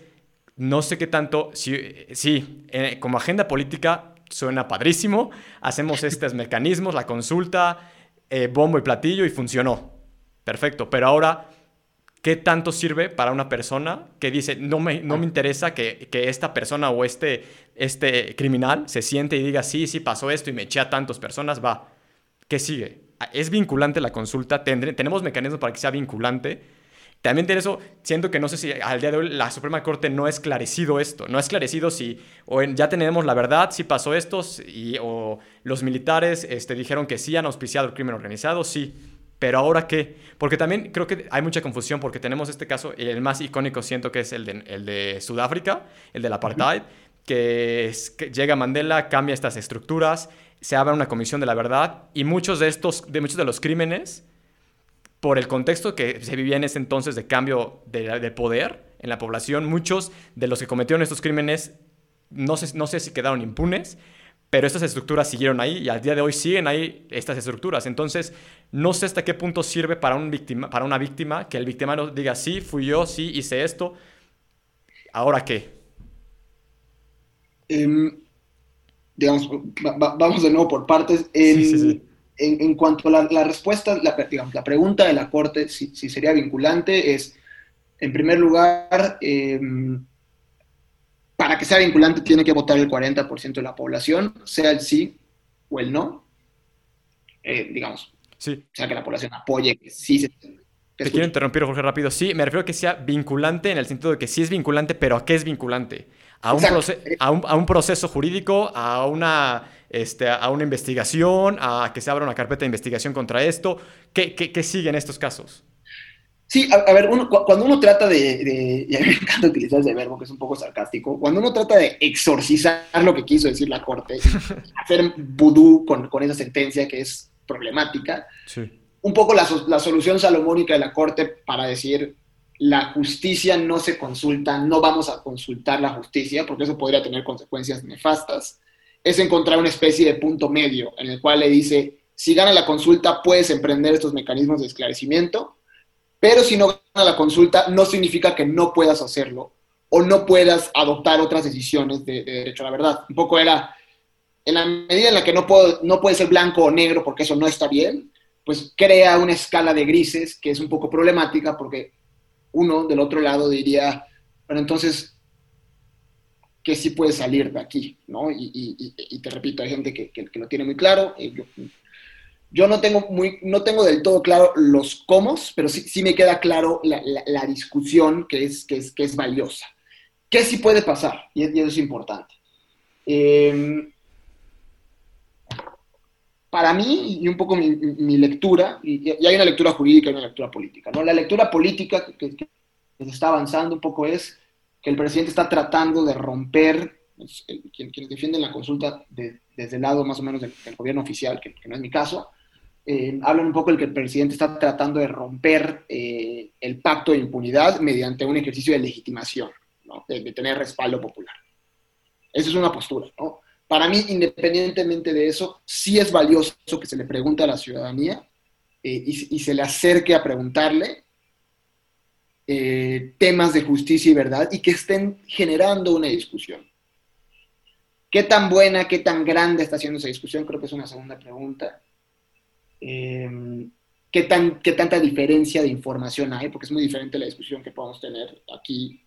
Speaker 1: no sé qué tanto, sí, sí eh, como agenda política suena padrísimo, hacemos estos mecanismos, la consulta, eh, bombo y platillo y funcionó. Perfecto, pero ahora, ¿qué tanto sirve para una persona que dice, no me, no me interesa que, esta persona o este, este criminal se siente y diga, sí, sí, pasó esto y me eché a tantas personas, va, ¿qué sigue? ¿Es vinculante la consulta? ¿Tenemos mecanismos para que sea vinculante? También de eso, siento que no sé si al día de hoy la Suprema Corte no ha esclarecido esto, no ha esclarecido si ya tenemos la verdad, si pasó esto, y, o los militares este, dijeron que sí han auspiciado el crimen organizado, sí, pero ahora qué? Porque también creo que hay mucha confusión porque tenemos este caso, el más icónico siento que es el de, el de Sudáfrica, el del apartheid, que, que llega Mandela, cambia estas estructuras, se abre una comisión de la verdad y muchos de estos, de muchos de los crímenes por el contexto que se vivía en ese entonces de cambio de, poder en la población, muchos de los que cometieron estos crímenes no sé, no sé si quedaron impunes, pero estas estructuras siguieron ahí y al día de hoy siguen ahí estas estructuras. Entonces, no sé hasta qué punto sirve para, un víctima, para una víctima que el victimario diga, sí, fui yo, sí, hice esto. ¿Ahora qué?
Speaker 2: Em, digamos, vamos de nuevo por partes. sí, sí, sí en, cuanto a la, respuesta, la, digamos, la pregunta de la Corte, si, sería vinculante, es, en primer lugar, em, para que sea vinculante tiene que votar el 40% de la población, sea el sí o el no, eh, digamos. Sí. O sea, que la población apoye que sí se...
Speaker 1: Te quiero interrumpir, Jorge, rápido. Sí, me refiero a que sea vinculante en el sentido de que sí es vinculante, pero ¿a qué es vinculante? A un, a un, a un proceso jurídico, a una este, a una investigación, a que se abra una carpeta de investigación contra esto? ¿Qué, qué, sigue en estos casos?
Speaker 2: Sí, a, ver, cuando uno trata de, y a mí me encanta utilizar ese verbo que es un poco sarcástico, cuando uno trata de exorcizar lo que quiso decir la Corte, hacer vudú con, con, esa sentencia que es problemática, un poco la, la solución salomónica de la Corte para decir la justicia no se consulta, no vamos a consultar la justicia, porque eso podría tener consecuencias nefastas es encontrar una especie de punto medio en el cual le dice, si gana la consulta puedes emprender estos mecanismos de esclarecimiento, pero si no gana la consulta no significa que no puedas hacerlo o no puedas adoptar otras decisiones de, derecho a la verdad. Un poco era, en la medida en la que no, puedo, no puede ser blanco o negro porque eso no está bien, pues crea una escala de grises que es un poco problemática porque uno del otro lado diría, bueno, entonces qué sí puede salir de aquí, ¿no? Y, te repito, hay gente que, lo tiene muy claro. Eh, no, tengo muy, no tengo del todo claro los cómo, pero sí, sí me queda claro la, discusión que es, que, es, que es valiosa. ¿Qué sí puede pasar? Y, eso es importante. Em, para mí, y un poco mi, lectura, y, hay una lectura jurídica y una lectura política, ¿no? La lectura política que, se está avanzando un poco es que el presidente está tratando de romper, pues, quienes defienden la consulta desde el lado más o menos del, gobierno oficial, que, no es mi caso, eh, hablan un poco de que el presidente está tratando de romper eh, el pacto de impunidad mediante un ejercicio de legitimación, de, tener respaldo popular. Esa es una postura. ¿no? Para mí, independientemente de eso, sí es valioso que se le pregunte a la ciudadanía eh, y, y, se le acerque a preguntarle temas de justicia y verdad y que estén generando una discusión. ¿Qué tan buena, qué tan grande está siendo esa discusión? Creo que es una segunda pregunta. Em, ¿qué, tan, ¿Qué tanta diferencia de información hay? Porque es muy diferente la discusión que podemos tener aquí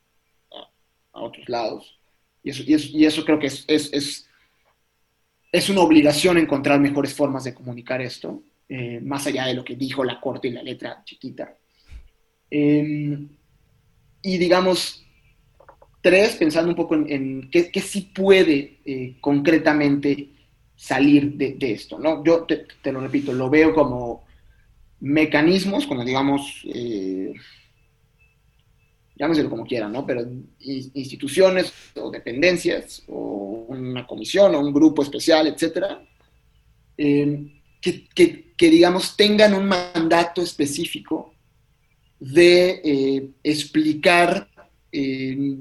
Speaker 2: a, otros lados. Y eso, y eso, creo que es, es, es, una obligación encontrar mejores formas de comunicar esto, eh, más allá de lo que dijo la corte y la letra chiquita. Em, y digamos, tres, pensando un poco en, qué, sí puede eh, concretamente salir de, esto, ¿no? Yo te, lo repito, lo veo como mecanismos, como digamos, eh, llámeselo como quieran, ¿no? Pero instituciones o dependencias o una comisión o un grupo especial, etcétera, em, que, que, digamos, tengan un mandato específico de eh, explicar eh,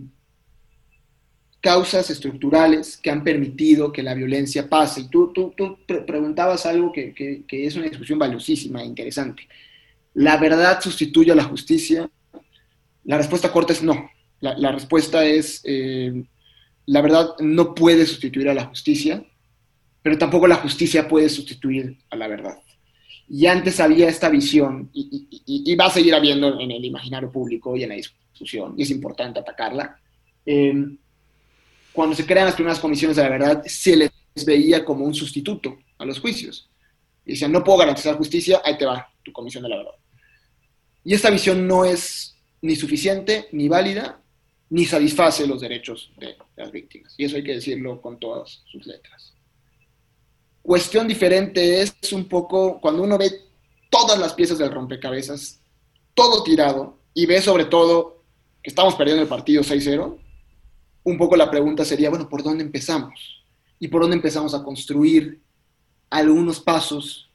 Speaker 2: causas estructurales que han permitido que la violencia pase. Y tú, tú, preguntabas algo que, es una discusión valiosísima e interesante. ¿La verdad sustituye a la justicia? La respuesta corta es no. La, respuesta es, eh, la verdad no puede sustituir a la justicia, pero tampoco la justicia puede sustituir a la verdad. Y antes había esta visión, y, va a seguir habiendo en el imaginario público y en la discusión, y es importante atacarla. Em, cuando se crean las primeras comisiones de la verdad, se les veía como un sustituto a los juicios. Y decían, no puedo garantizar justicia, ahí te va tu comisión de la verdad. Y esta visión no es ni suficiente, ni válida, ni satisface los derechos de las víctimas. Y eso hay que decirlo con todas sus letras. Cuestión diferente es un poco cuando uno ve todas las piezas del rompecabezas, todo tirado, y ve sobre todo que estamos perdiendo el partido 6-0, un poco la pregunta sería, bueno, ¿por dónde empezamos? ¿Y por dónde empezamos a construir algunos pasos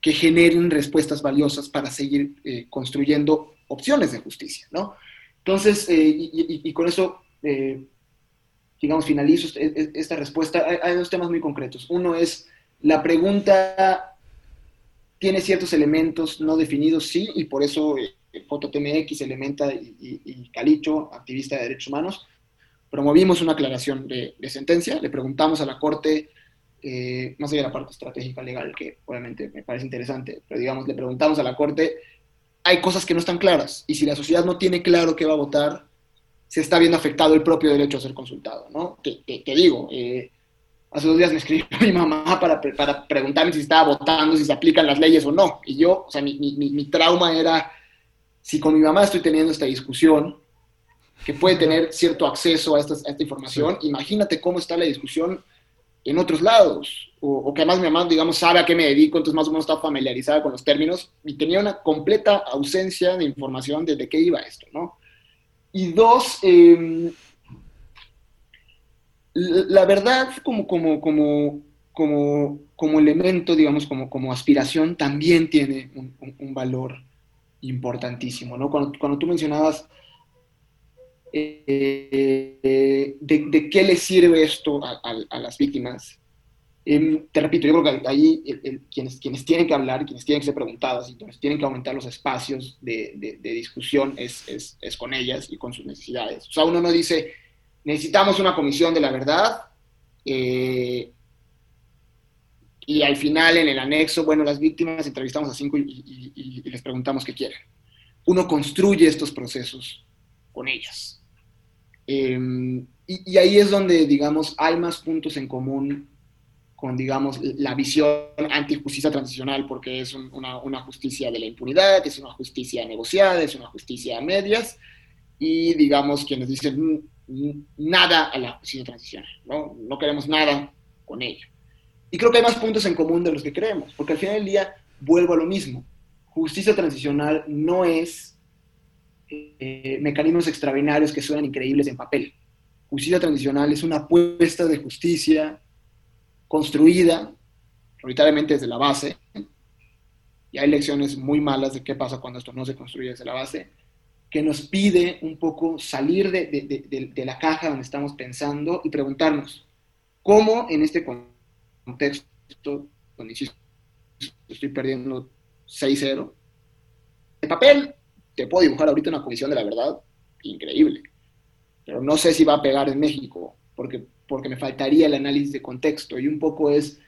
Speaker 2: que generen respuestas valiosas para seguir eh, construyendo opciones de justicia, ¿no? Entonces, eh, y, con eso, eh, digamos, finalizo esta respuesta. hay, dos temas muy concretos. Uno es la pregunta tiene ciertos elementos no definidos, sí, y por eso JTMX, Elementa y, Calicho, activista de derechos humanos, promovimos una aclaración de, sentencia, le preguntamos a la Corte, eh, más allá de la parte estratégica legal, que obviamente me parece interesante, pero digamos, le preguntamos a la Corte, hay cosas que no están claras, y si la sociedad no tiene claro qué va a votar, se está viendo afectado el propio derecho a ser consultado, ¿no? Te, digo, eh, hace dos días me escribió mi mamá para, para preguntarme si estaba votando, si se aplican las leyes o no. Y yo, o sea, mi, mi, mi trauma era, si con mi mamá estoy teniendo esta discusión, que puede tener cierto acceso a esta, a esta información, imagínate cómo está la discusión en otros lados, o, que además mi mamá, digamos, sabe a qué me dedico, entonces más o menos está familiarizada con los términos, y tenía una completa ausencia de información de, de qué iba esto, ¿no? Y dos, eh, la verdad como, como, como, como, como elemento, digamos, como, como aspiración, también tiene un, valor importantísimo, ¿no? Cuando, cuando tú mencionabas eh, de, qué le sirve esto a, las víctimas, em, te repito, yo creo que ahí quienes, quienes tienen que hablar, quienes tienen que ser preguntadas y quienes tienen que aumentar los espacios de, de, discusión es, es, es, con ellas y con sus necesidades. O sea, uno no dice, necesitamos una comisión de la verdad. Eh, y al final, en el anexo, bueno, las víctimas entrevistamos a cinco y, les preguntamos qué quieren. Uno construye estos procesos con ellas. Em, y, ahí es donde, digamos, hay más puntos en común con, digamos, la visión antijusticia transicional, porque es una, una, justicia de la impunidad, es una justicia negociada, es una justicia a medias, y, digamos, quienes dicen nada a la justicia transicional, ¿no? No queremos nada con ella. Y creo que hay más puntos en común de los que creemos, porque al final del día vuelvo a lo mismo. Justicia transicional no es eh, mecanismos extraordinarios que suenan increíbles en papel. Justicia transicional es una apuesta de justicia construida prioritariamente desde la base, y hay lecciones muy malas de qué pasa cuando esto no se construye desde la base, que nos pide un poco salir de, de, la caja donde estamos pensando y preguntarnos cómo en este contexto, donde estoy perdiendo 6-0, el papel te puedo dibujar ahorita una comisión de la verdad increíble, pero no sé si va a pegar en México, porque, porque me faltaría el análisis de contexto y un poco es,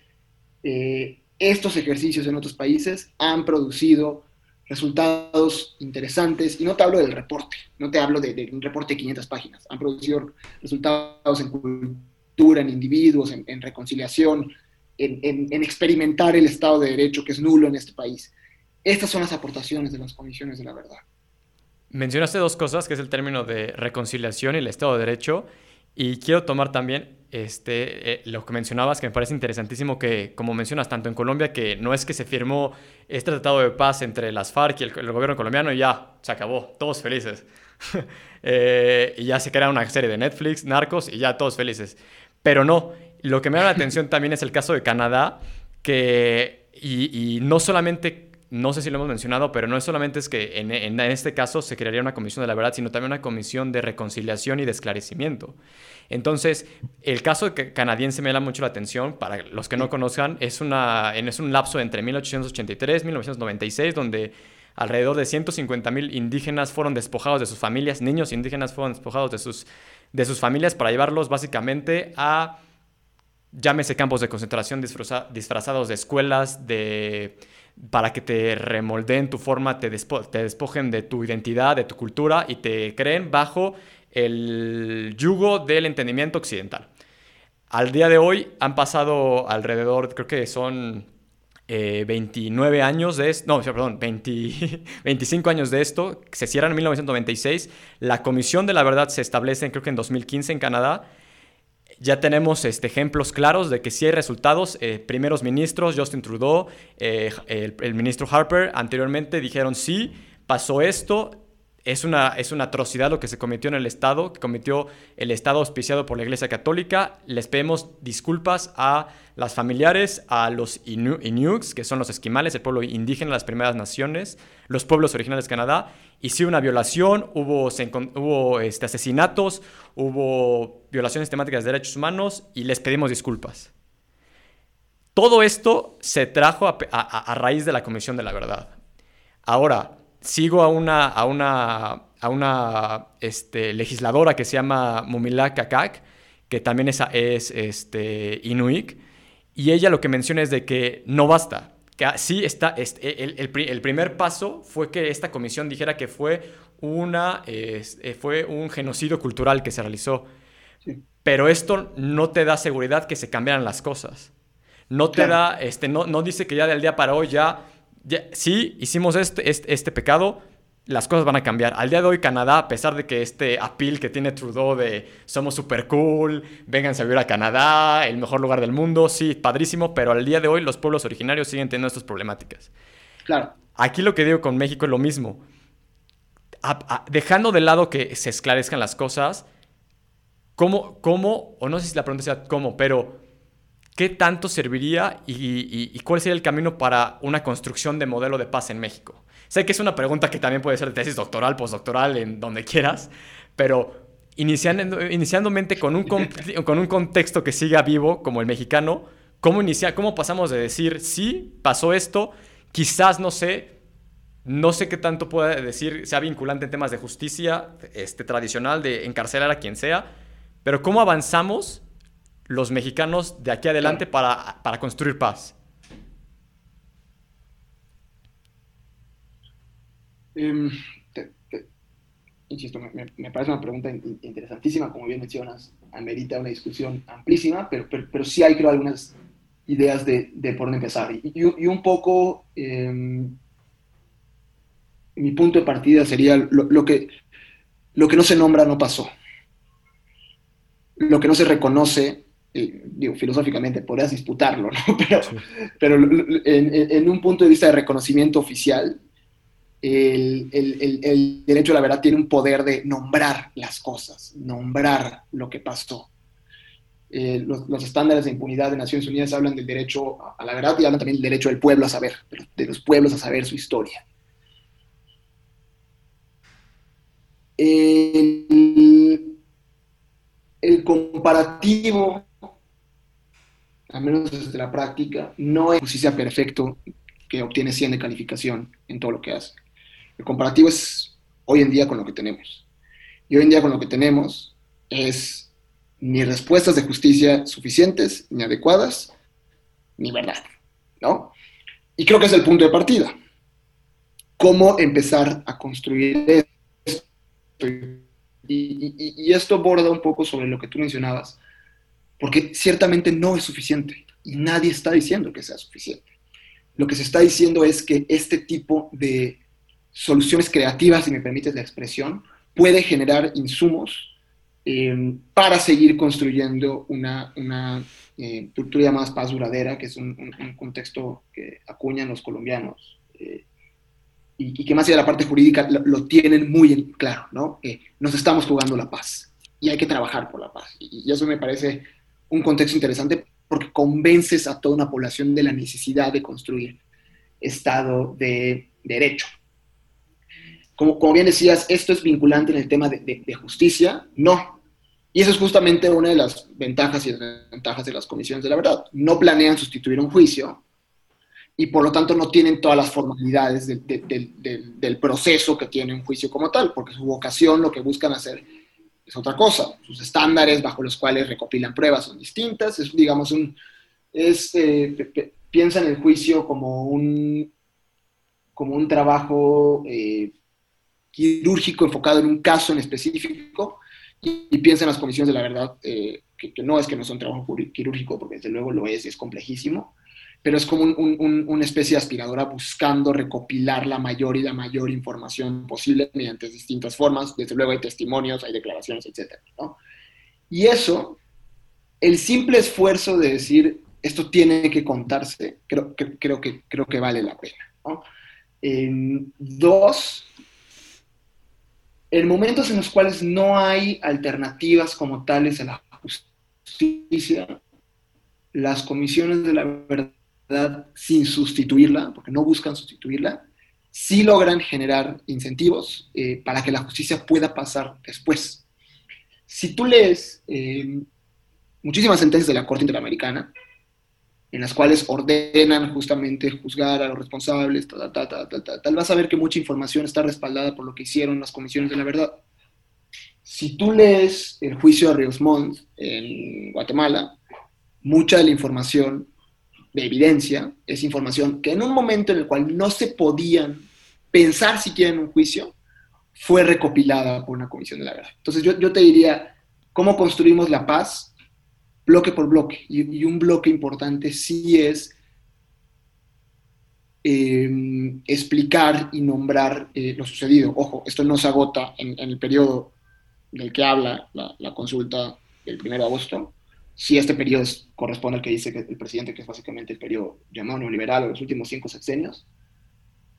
Speaker 2: eh, estos ejercicios en otros países han producido resultados interesantes, y no te hablo del reporte, no te hablo de, un reporte de 500 páginas, han producido resultados en cultura, en individuos, en, reconciliación, en, en, experimentar el Estado de Derecho que es nulo en este país. Estas son las aportaciones de las comisiones de la verdad.
Speaker 1: Mencionaste dos cosas, que es el término de reconciliación y el Estado de Derecho, y quiero tomar también este, eh, lo que mencionabas, que me parece interesantísimo que, como mencionas, tanto en Colombia, que no es que se firmó este tratado de paz entre las FARC y el, gobierno colombiano y ya, se acabó, todos felices. Eh, y ya se crea una serie de Netflix, narcos, y ya todos felices. Pero no, lo que me llama la atención también es el caso de Canadá, que, y, y no solamente no sé si lo hemos mencionado, pero no es solamente es que en, en, este caso se crearía una comisión de la verdad, sino también una comisión de reconciliación y de esclarecimiento. Entonces, el caso canadiense me da mucho la atención, para los que no conozcan, es, una, es un lapso entre 1883 y 1996, donde alrededor de 150 mil indígenas fueron despojados de sus familias, niños indígenas fueron despojados de sus, de sus familias para llevarlos básicamente a, llámese campos de concentración disfrazados de escuelas, de para que te remoldeen tu forma, te, te despojen de tu identidad, de tu cultura y te creen bajo el yugo del entendimiento occidental. Al día de hoy han pasado alrededor, creo que son 29 eh, años de esto, no, perdón, 25 años de esto, se cierran en 1996, la Comisión de la Verdad se establece creo que en 2015 en Canadá ya tenemos este, ejemplos claros de que sí hay resultados. Eh, primeros ministros, Justin Trudeau, eh, el, ministro Harper, anteriormente dijeron sí, pasó esto. Es una, es una atrocidad lo que se cometió en el Estado, que cometió el Estado auspiciado por la Iglesia Católica. Les pedimos disculpas a las familiares, a los Inuits, que son los esquimales, el pueblo indígena las primeras naciones, los pueblos originales de Canadá, y sí una violación, hubo, hubo este, asesinatos, hubo violaciones temáticas de derechos humanos y les pedimos disculpas. Todo esto se trajo a, raíz de la Comisión de la Verdad. Ahora, sigo a una, a una, a una este, legisladora que se llama Mumila Kakak, que también es, es este, Inuit, y ella lo que menciona es de que no basta, que sí está, e, el, el, primer paso fue que esta comisión dijera que fue, una, eh, fue un genocidio cultural que se realizó. Pero esto no te da seguridad que se cambiaran las cosas. No te da, este, no, no dice que ya del día para hoy ya, ya sí, hicimos este, este, este pecado, las cosas van a cambiar. Al día de hoy Canadá, a pesar de que este appeal que tiene Trudeau de somos super cool, vengan a vivir a Canadá, el mejor lugar del mundo, sí, padrísimo, pero al día de hoy los pueblos originarios siguen teniendo estas problemáticas.
Speaker 2: Claro.
Speaker 1: Aquí lo que digo con México es lo mismo. dejando de lado que se esclarezcan las cosas, ¿cómo, cómo, o no sé si la pregunta sea cómo, pero ¿qué tanto serviría y cuál sería el camino para una construcción de modelo de paz en México? Sé que es una pregunta que también puede ser de tesis doctoral, postdoctoral, en donde quieras, pero iniciando, inicialmente con un, con un contexto que siga vivo, como el mexicano, ¿cómo, inicia, ¿cómo pasamos de decir, sí, pasó esto, quizás, no sé, no sé qué tanto puede decir, sea vinculante en temas de justicia este, tradicional, de encarcelar a quien sea, pero cómo avanzamos los mexicanos de aquí adelante para, para construir paz?
Speaker 2: Em, insisto, me, parece una pregunta interesantísima, como bien mencionas, amerita una discusión amplísima, pero, pero, sí hay, creo, algunas ideas de, de por dónde empezar. Y, un poco, em, mi punto de partida sería lo, que, lo que no se nombra no pasó. Lo que no se reconoce, digo, filosóficamente podrías disputarlo, ¿no? Pero, pero en, en, un punto de vista de reconocimiento oficial, el, derecho a la verdad tiene un poder de nombrar las cosas, nombrar lo que pasó. Eh, los, estándares de impunidad de Naciones Unidas hablan del derecho a la verdad y hablan también del derecho del pueblo a saber, de los pueblos a saber su historia. El, el comparativo, al menos desde la práctica, no es justicia perfecto que obtiene 100 de calificación en todo lo que hace. El comparativo es hoy en día con lo que tenemos. Y hoy en día con lo que tenemos es ni respuestas de justicia suficientes, ni adecuadas, ni verdad, ¿no? Y creo que es el punto de partida. ¿Cómo empezar a construir esto? Y, y, esto borda un poco sobre lo que tú mencionabas, porque ciertamente no es suficiente y nadie está diciendo que sea suficiente. Lo que se está diciendo es que este tipo de soluciones creativas, si me permites la expresión, puede generar insumos eh, para seguir construyendo una, una eh, cultura más paz duradera, que es un, contexto que acuñan los colombianos. Eh, y, que más allá de la parte jurídica lo, tienen muy en claro, ¿no? Nos estamos jugando la paz y hay que trabajar por la paz. Y, y eso me parece un contexto interesante porque convences a toda una población de la necesidad de construir Estado de Derecho. Como, como bien decías, ¿esto es vinculante en el tema de, justicia? No. Y eso es justamente una de las ventajas y desventajas de las comisiones de la verdad. No planean sustituir un juicio y por lo tanto no tienen todas las formalidades del proceso que tiene un juicio como tal, porque su vocación lo que buscan hacer es otra cosa. Sus estándares bajo los cuales recopilan pruebas son distintas. Es, digamos, un, es, eh, piensa en el juicio como un, como un trabajo eh, quirúrgico enfocado en un caso en específico y, piensa en las comisiones de la verdad, eh, que, no es que no son trabajo quirúrgico, porque desde luego lo es y es complejísimo, pero es como una especie de aspiradora buscando recopilar la mayor y la mayor información posible mediante distintas formas. Desde luego hay testimonios, hay declaraciones, etc. Y eso, el simple esfuerzo de decir esto tiene que contarse, creo, que, creo, que, creo que vale la pena. ¿no? dos, en momentos en los cuales no hay alternativas como tales a la justicia, las comisiones de la verdad, sin sustituirla, porque no buscan sustituirla, sí logran generar incentivos eh, para que la justicia pueda pasar después. Si tú lees eh, muchísimas sentencias de la Corte Interamericana, en las cuales ordenan justamente juzgar a los responsables, tal, tal, tal, tal, tal, vas a ver que mucha información está respaldada por lo que hicieron las comisiones de la verdad. Si tú lees el juicio de Ríos Montt en Guatemala, mucha de la información de evidencia es información que en un momento en el cual no se podían pensar siquiera en un juicio, fue recopilada por una comisión de la verdad. Entonces yo, yo te diría, ¿cómo construimos la paz? bloque por bloque. Y, un bloque importante sí es em, explicar y nombrar eh, lo sucedido. Ojo, esto no se agota en, el periodo del que habla la, consulta del 1 de agosto. Si este periodo corresponde al que dice que el presidente, que es básicamente el periodo llamado neoliberal o los últimos cinco sexenios,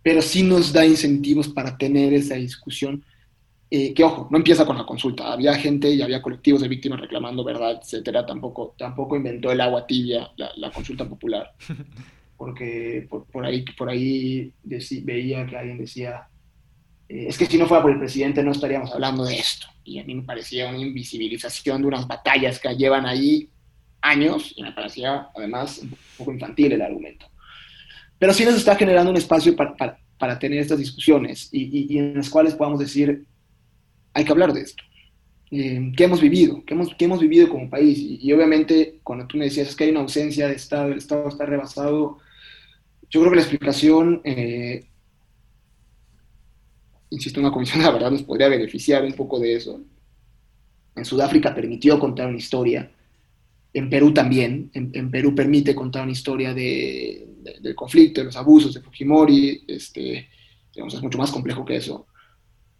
Speaker 2: pero sí nos da incentivos para tener esa discusión eh, que ojo, no empieza con la consulta. Había gente y había colectivos de víctimas reclamando verdad, etcétera. Tampoco, tampoco inventó el agua tibia la, consulta popular. Porque por, ahí, por ahí veía que alguien decía, es que si no fuera por el presidente no estaríamos hablando de esto. Y a mí me parecía una invisibilización de unas batallas que llevan ahí años y me parecía además un poco infantil el argumento. Pero sí nos está generando un espacio para, para, tener estas discusiones y, en las cuales podamos decir, hay que hablar de esto. Eh, ¿Qué hemos vivido? ¿Qué hemos, hemos vivido como país? Y, obviamente, cuando tú me decías que hay una ausencia de Estado, el Estado está rebasado, yo creo que la explicación, eh, insisto, una comisión de la verdad nos podría beneficiar un poco de eso. En Sudáfrica permitió contar una historia, en Perú también, en, Perú permite contar una historia de, del conflicto, de los abusos de Fujimori, este, digamos, es mucho más complejo que eso,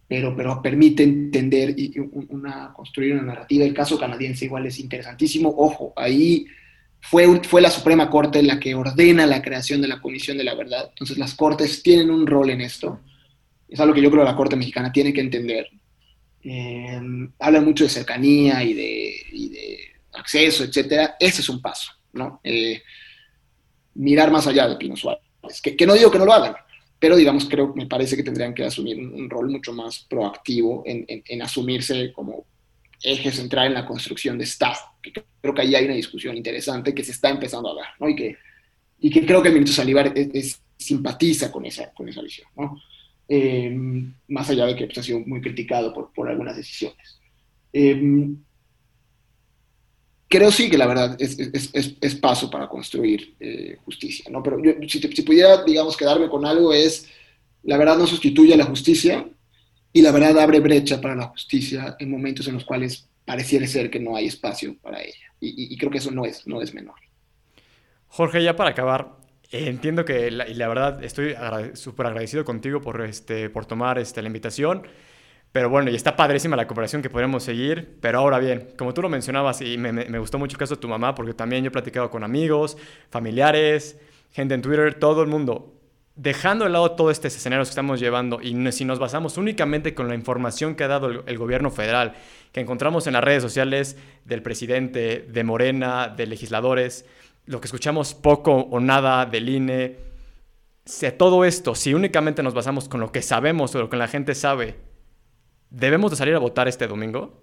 Speaker 2: pero, pero permite entender y una, construir una narrativa. El caso canadiense igual es interesantísimo, ojo, ahí fue, fue la Suprema Corte la que ordena la creación de la Comisión de la Verdad, entonces las Cortes tienen un rol en esto, es algo que yo creo que la Corte Mexicana tiene que entender. Eh, habla mucho de cercanía y de, acceso, etcétera. Ese es un paso, ¿no? Eh, mirar más allá de Pino Suárez. Que, no digo que no lo hagan, pero digamos, creo, me parece que tendrían que asumir un, rol mucho más proactivo en, en, asumirse como eje central en la construcción de Estado. Que creo que ahí hay una discusión interesante que se está empezando a dar, ¿no? Y que, y que creo que el ministro Salivar simpatiza con esa, con esa visión, ¿no? Eh, más allá de que pues, ha sido muy criticado por, por algunas decisiones. Eh, creo sí que la verdad es, es, es paso para construir eh, justicia, ¿no? Pero yo, si, si, pudiera, digamos, quedarme con algo es, la verdad no sustituye a la justicia y la verdad abre brecha para la justicia en momentos en los cuales pareciera ser que no hay espacio para ella. Y, y creo que eso no es, no es menor.
Speaker 1: Jorge, ya para acabar, entiendo que, la, y la verdad, estoy súper agradecido contigo por, este, por tomar este, la invitación. Pero bueno, y está padrísima la cooperación que podremos seguir. Pero ahora bien, como tú lo mencionabas, y me, me, gustó mucho el caso de tu mamá, porque también yo he platicado con amigos, familiares, gente en Twitter, todo el mundo. Dejando de lado todo este escenario que estamos llevando y si nos basamos únicamente con la información que ha dado el, el gobierno federal, que encontramos en las redes sociales del presidente, de Morena, de legisladores, lo que escuchamos poco o nada del INE, si todo esto, si únicamente nos basamos con lo que sabemos o lo que la gente sabe, ¿debemos de salir a votar este domingo?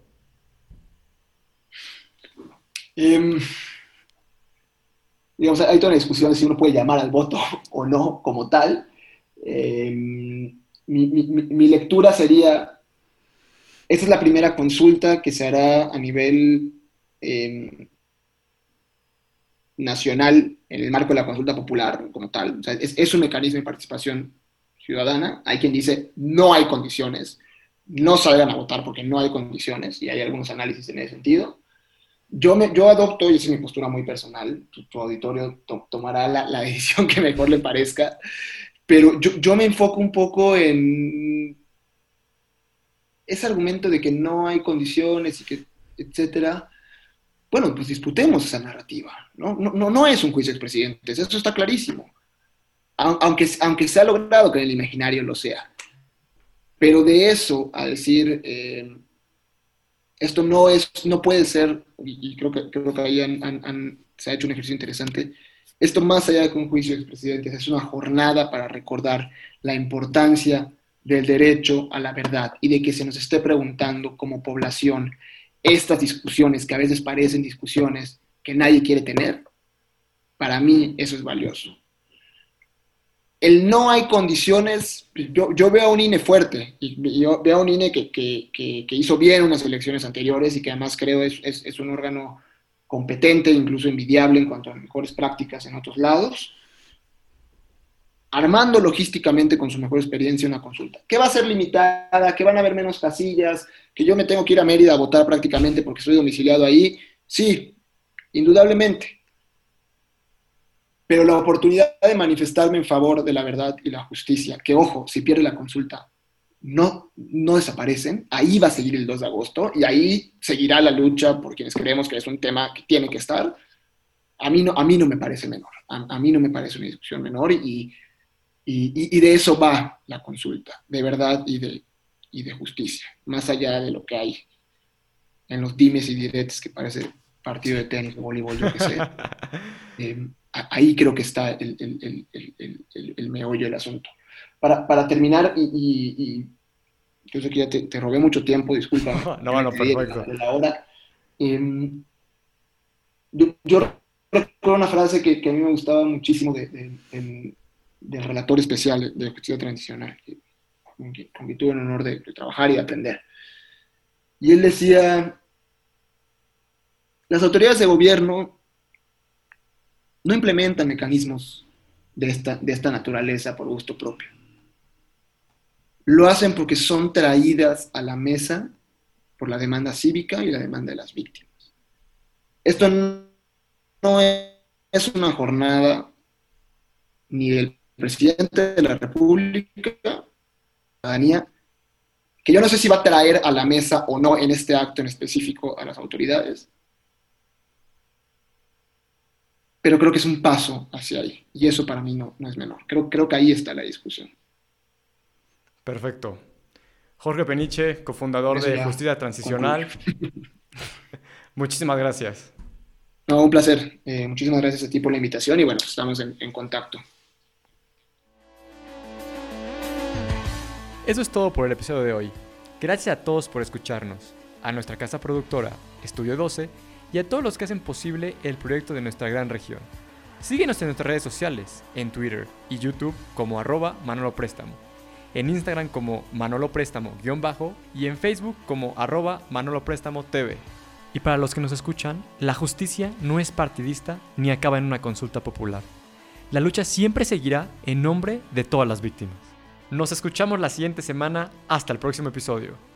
Speaker 2: Em, digamos, hay toda una discusión de si uno puede llamar al voto o no como tal. Em, mi, lectura sería, esta es la primera consulta que se hará a nivel em, nacional en el marco de la consulta popular como tal. es, un mecanismo de participación ciudadana. Hay quien dice no hay condiciones, no salgan a votar porque no hay condiciones y hay algunos análisis en ese sentido. Yo, me, yo adopto, y esa es mi postura muy personal, tu, auditorio tomará la, decisión que mejor le parezca, pero yo, yo me enfoco un poco en ese argumento de que no hay condiciones y que, etcétera, bueno, pues disputemos esa narrativa. No, no, no es un juicio de expresidentes, eso está clarísimo. Aunque, aunque se ha logrado que en el imaginario lo sea. Pero de eso a decir, eh, esto no, es, no puede ser, y creo que, creo que ahí se ha hecho un ejercicio interesante, esto más allá de un juicio de expresidentes, es una jornada para recordar la importancia del derecho a la verdad y de que se nos esté preguntando como población estas discusiones que a veces parecen discusiones que nadie quiere tener, para mí eso es valioso. El no hay condiciones, yo, veo a un INE fuerte, y yo veo a un INE que, hizo bien unas elecciones anteriores y que además creo es, es, un órgano competente, incluso envidiable en cuanto a mejores prácticas en otros lados, armando logísticamente con su mejor experiencia una consulta. ¿Qué va a ser limitada? ¿Que van a haber menos casillas? ¿Que yo me tengo que ir a Mérida a votar prácticamente porque estoy domiciliado ahí? Sí, indudablemente. Pero la oportunidad de manifestarme en favor de la verdad y la justicia, que ojo, si pierde la consulta, no, no desaparecen, ahí va a seguir el 2 de agosto y ahí seguirá la lucha por quienes creemos que es un tema que tiene que estar. A mí no, a mí no me parece menor, a, mí no me parece una discusión menor y, de eso va la consulta, de verdad y de, y de justicia, más allá de lo que hay en los dimes y diretes que parece partido de tenis o voleibol, yo qué sé. Eh, ahí creo que está el, el, el, el, meollo del asunto. Para, para terminar, y, yo sé que ya te, te robé mucho tiempo, disculpa.
Speaker 1: no, no, perfecto.
Speaker 2: De la hora. Em, yo, yo, recuerdo una frase que, que, a mí me gustaba muchísimo de, de, del relator especial de justicia transicional, con quien tuve el honor de, trabajar y de aprender. Y él decía, las autoridades de gobierno no implementan mecanismos de esta, de esta naturaleza por gusto propio. lo hacen porque son traídas a la mesa por la demanda cívica y la demanda de las víctimas. Esto no es una jornada ni del presidente de la República, ciudadanía, que yo no sé si va a traer a la mesa o no en este acto en específico a las autoridades, pero creo que es un paso hacia ahí, y eso para mí no, no es menor. Creo, creo que ahí está la discusión.
Speaker 1: Perfecto. Jorge Peniche, cofundador de Justicia Transicional. Muchísimas gracias.
Speaker 2: No, un placer. Eh, muchísimas gracias a ti por la invitación y bueno, estamos en, en contacto.
Speaker 1: Eso es todo por el episodio de hoy. Gracias a todos por escucharnos, a nuestra casa productora, Estudio 12, y a todos los que hacen posible el proyecto de nuestra gran región. Síguenos en nuestras redes sociales, en Twitter y YouTube como arroba Manolo Préstamo, en Instagram como Manolo Préstamo-bajo y en Facebook como arroba Manolo Préstamo TV. Y para los que nos escuchan, la justicia no es partidista ni acaba en una consulta popular. La lucha siempre seguirá en nombre de todas las víctimas. Nos escuchamos la siguiente semana. Hasta el próximo episodio.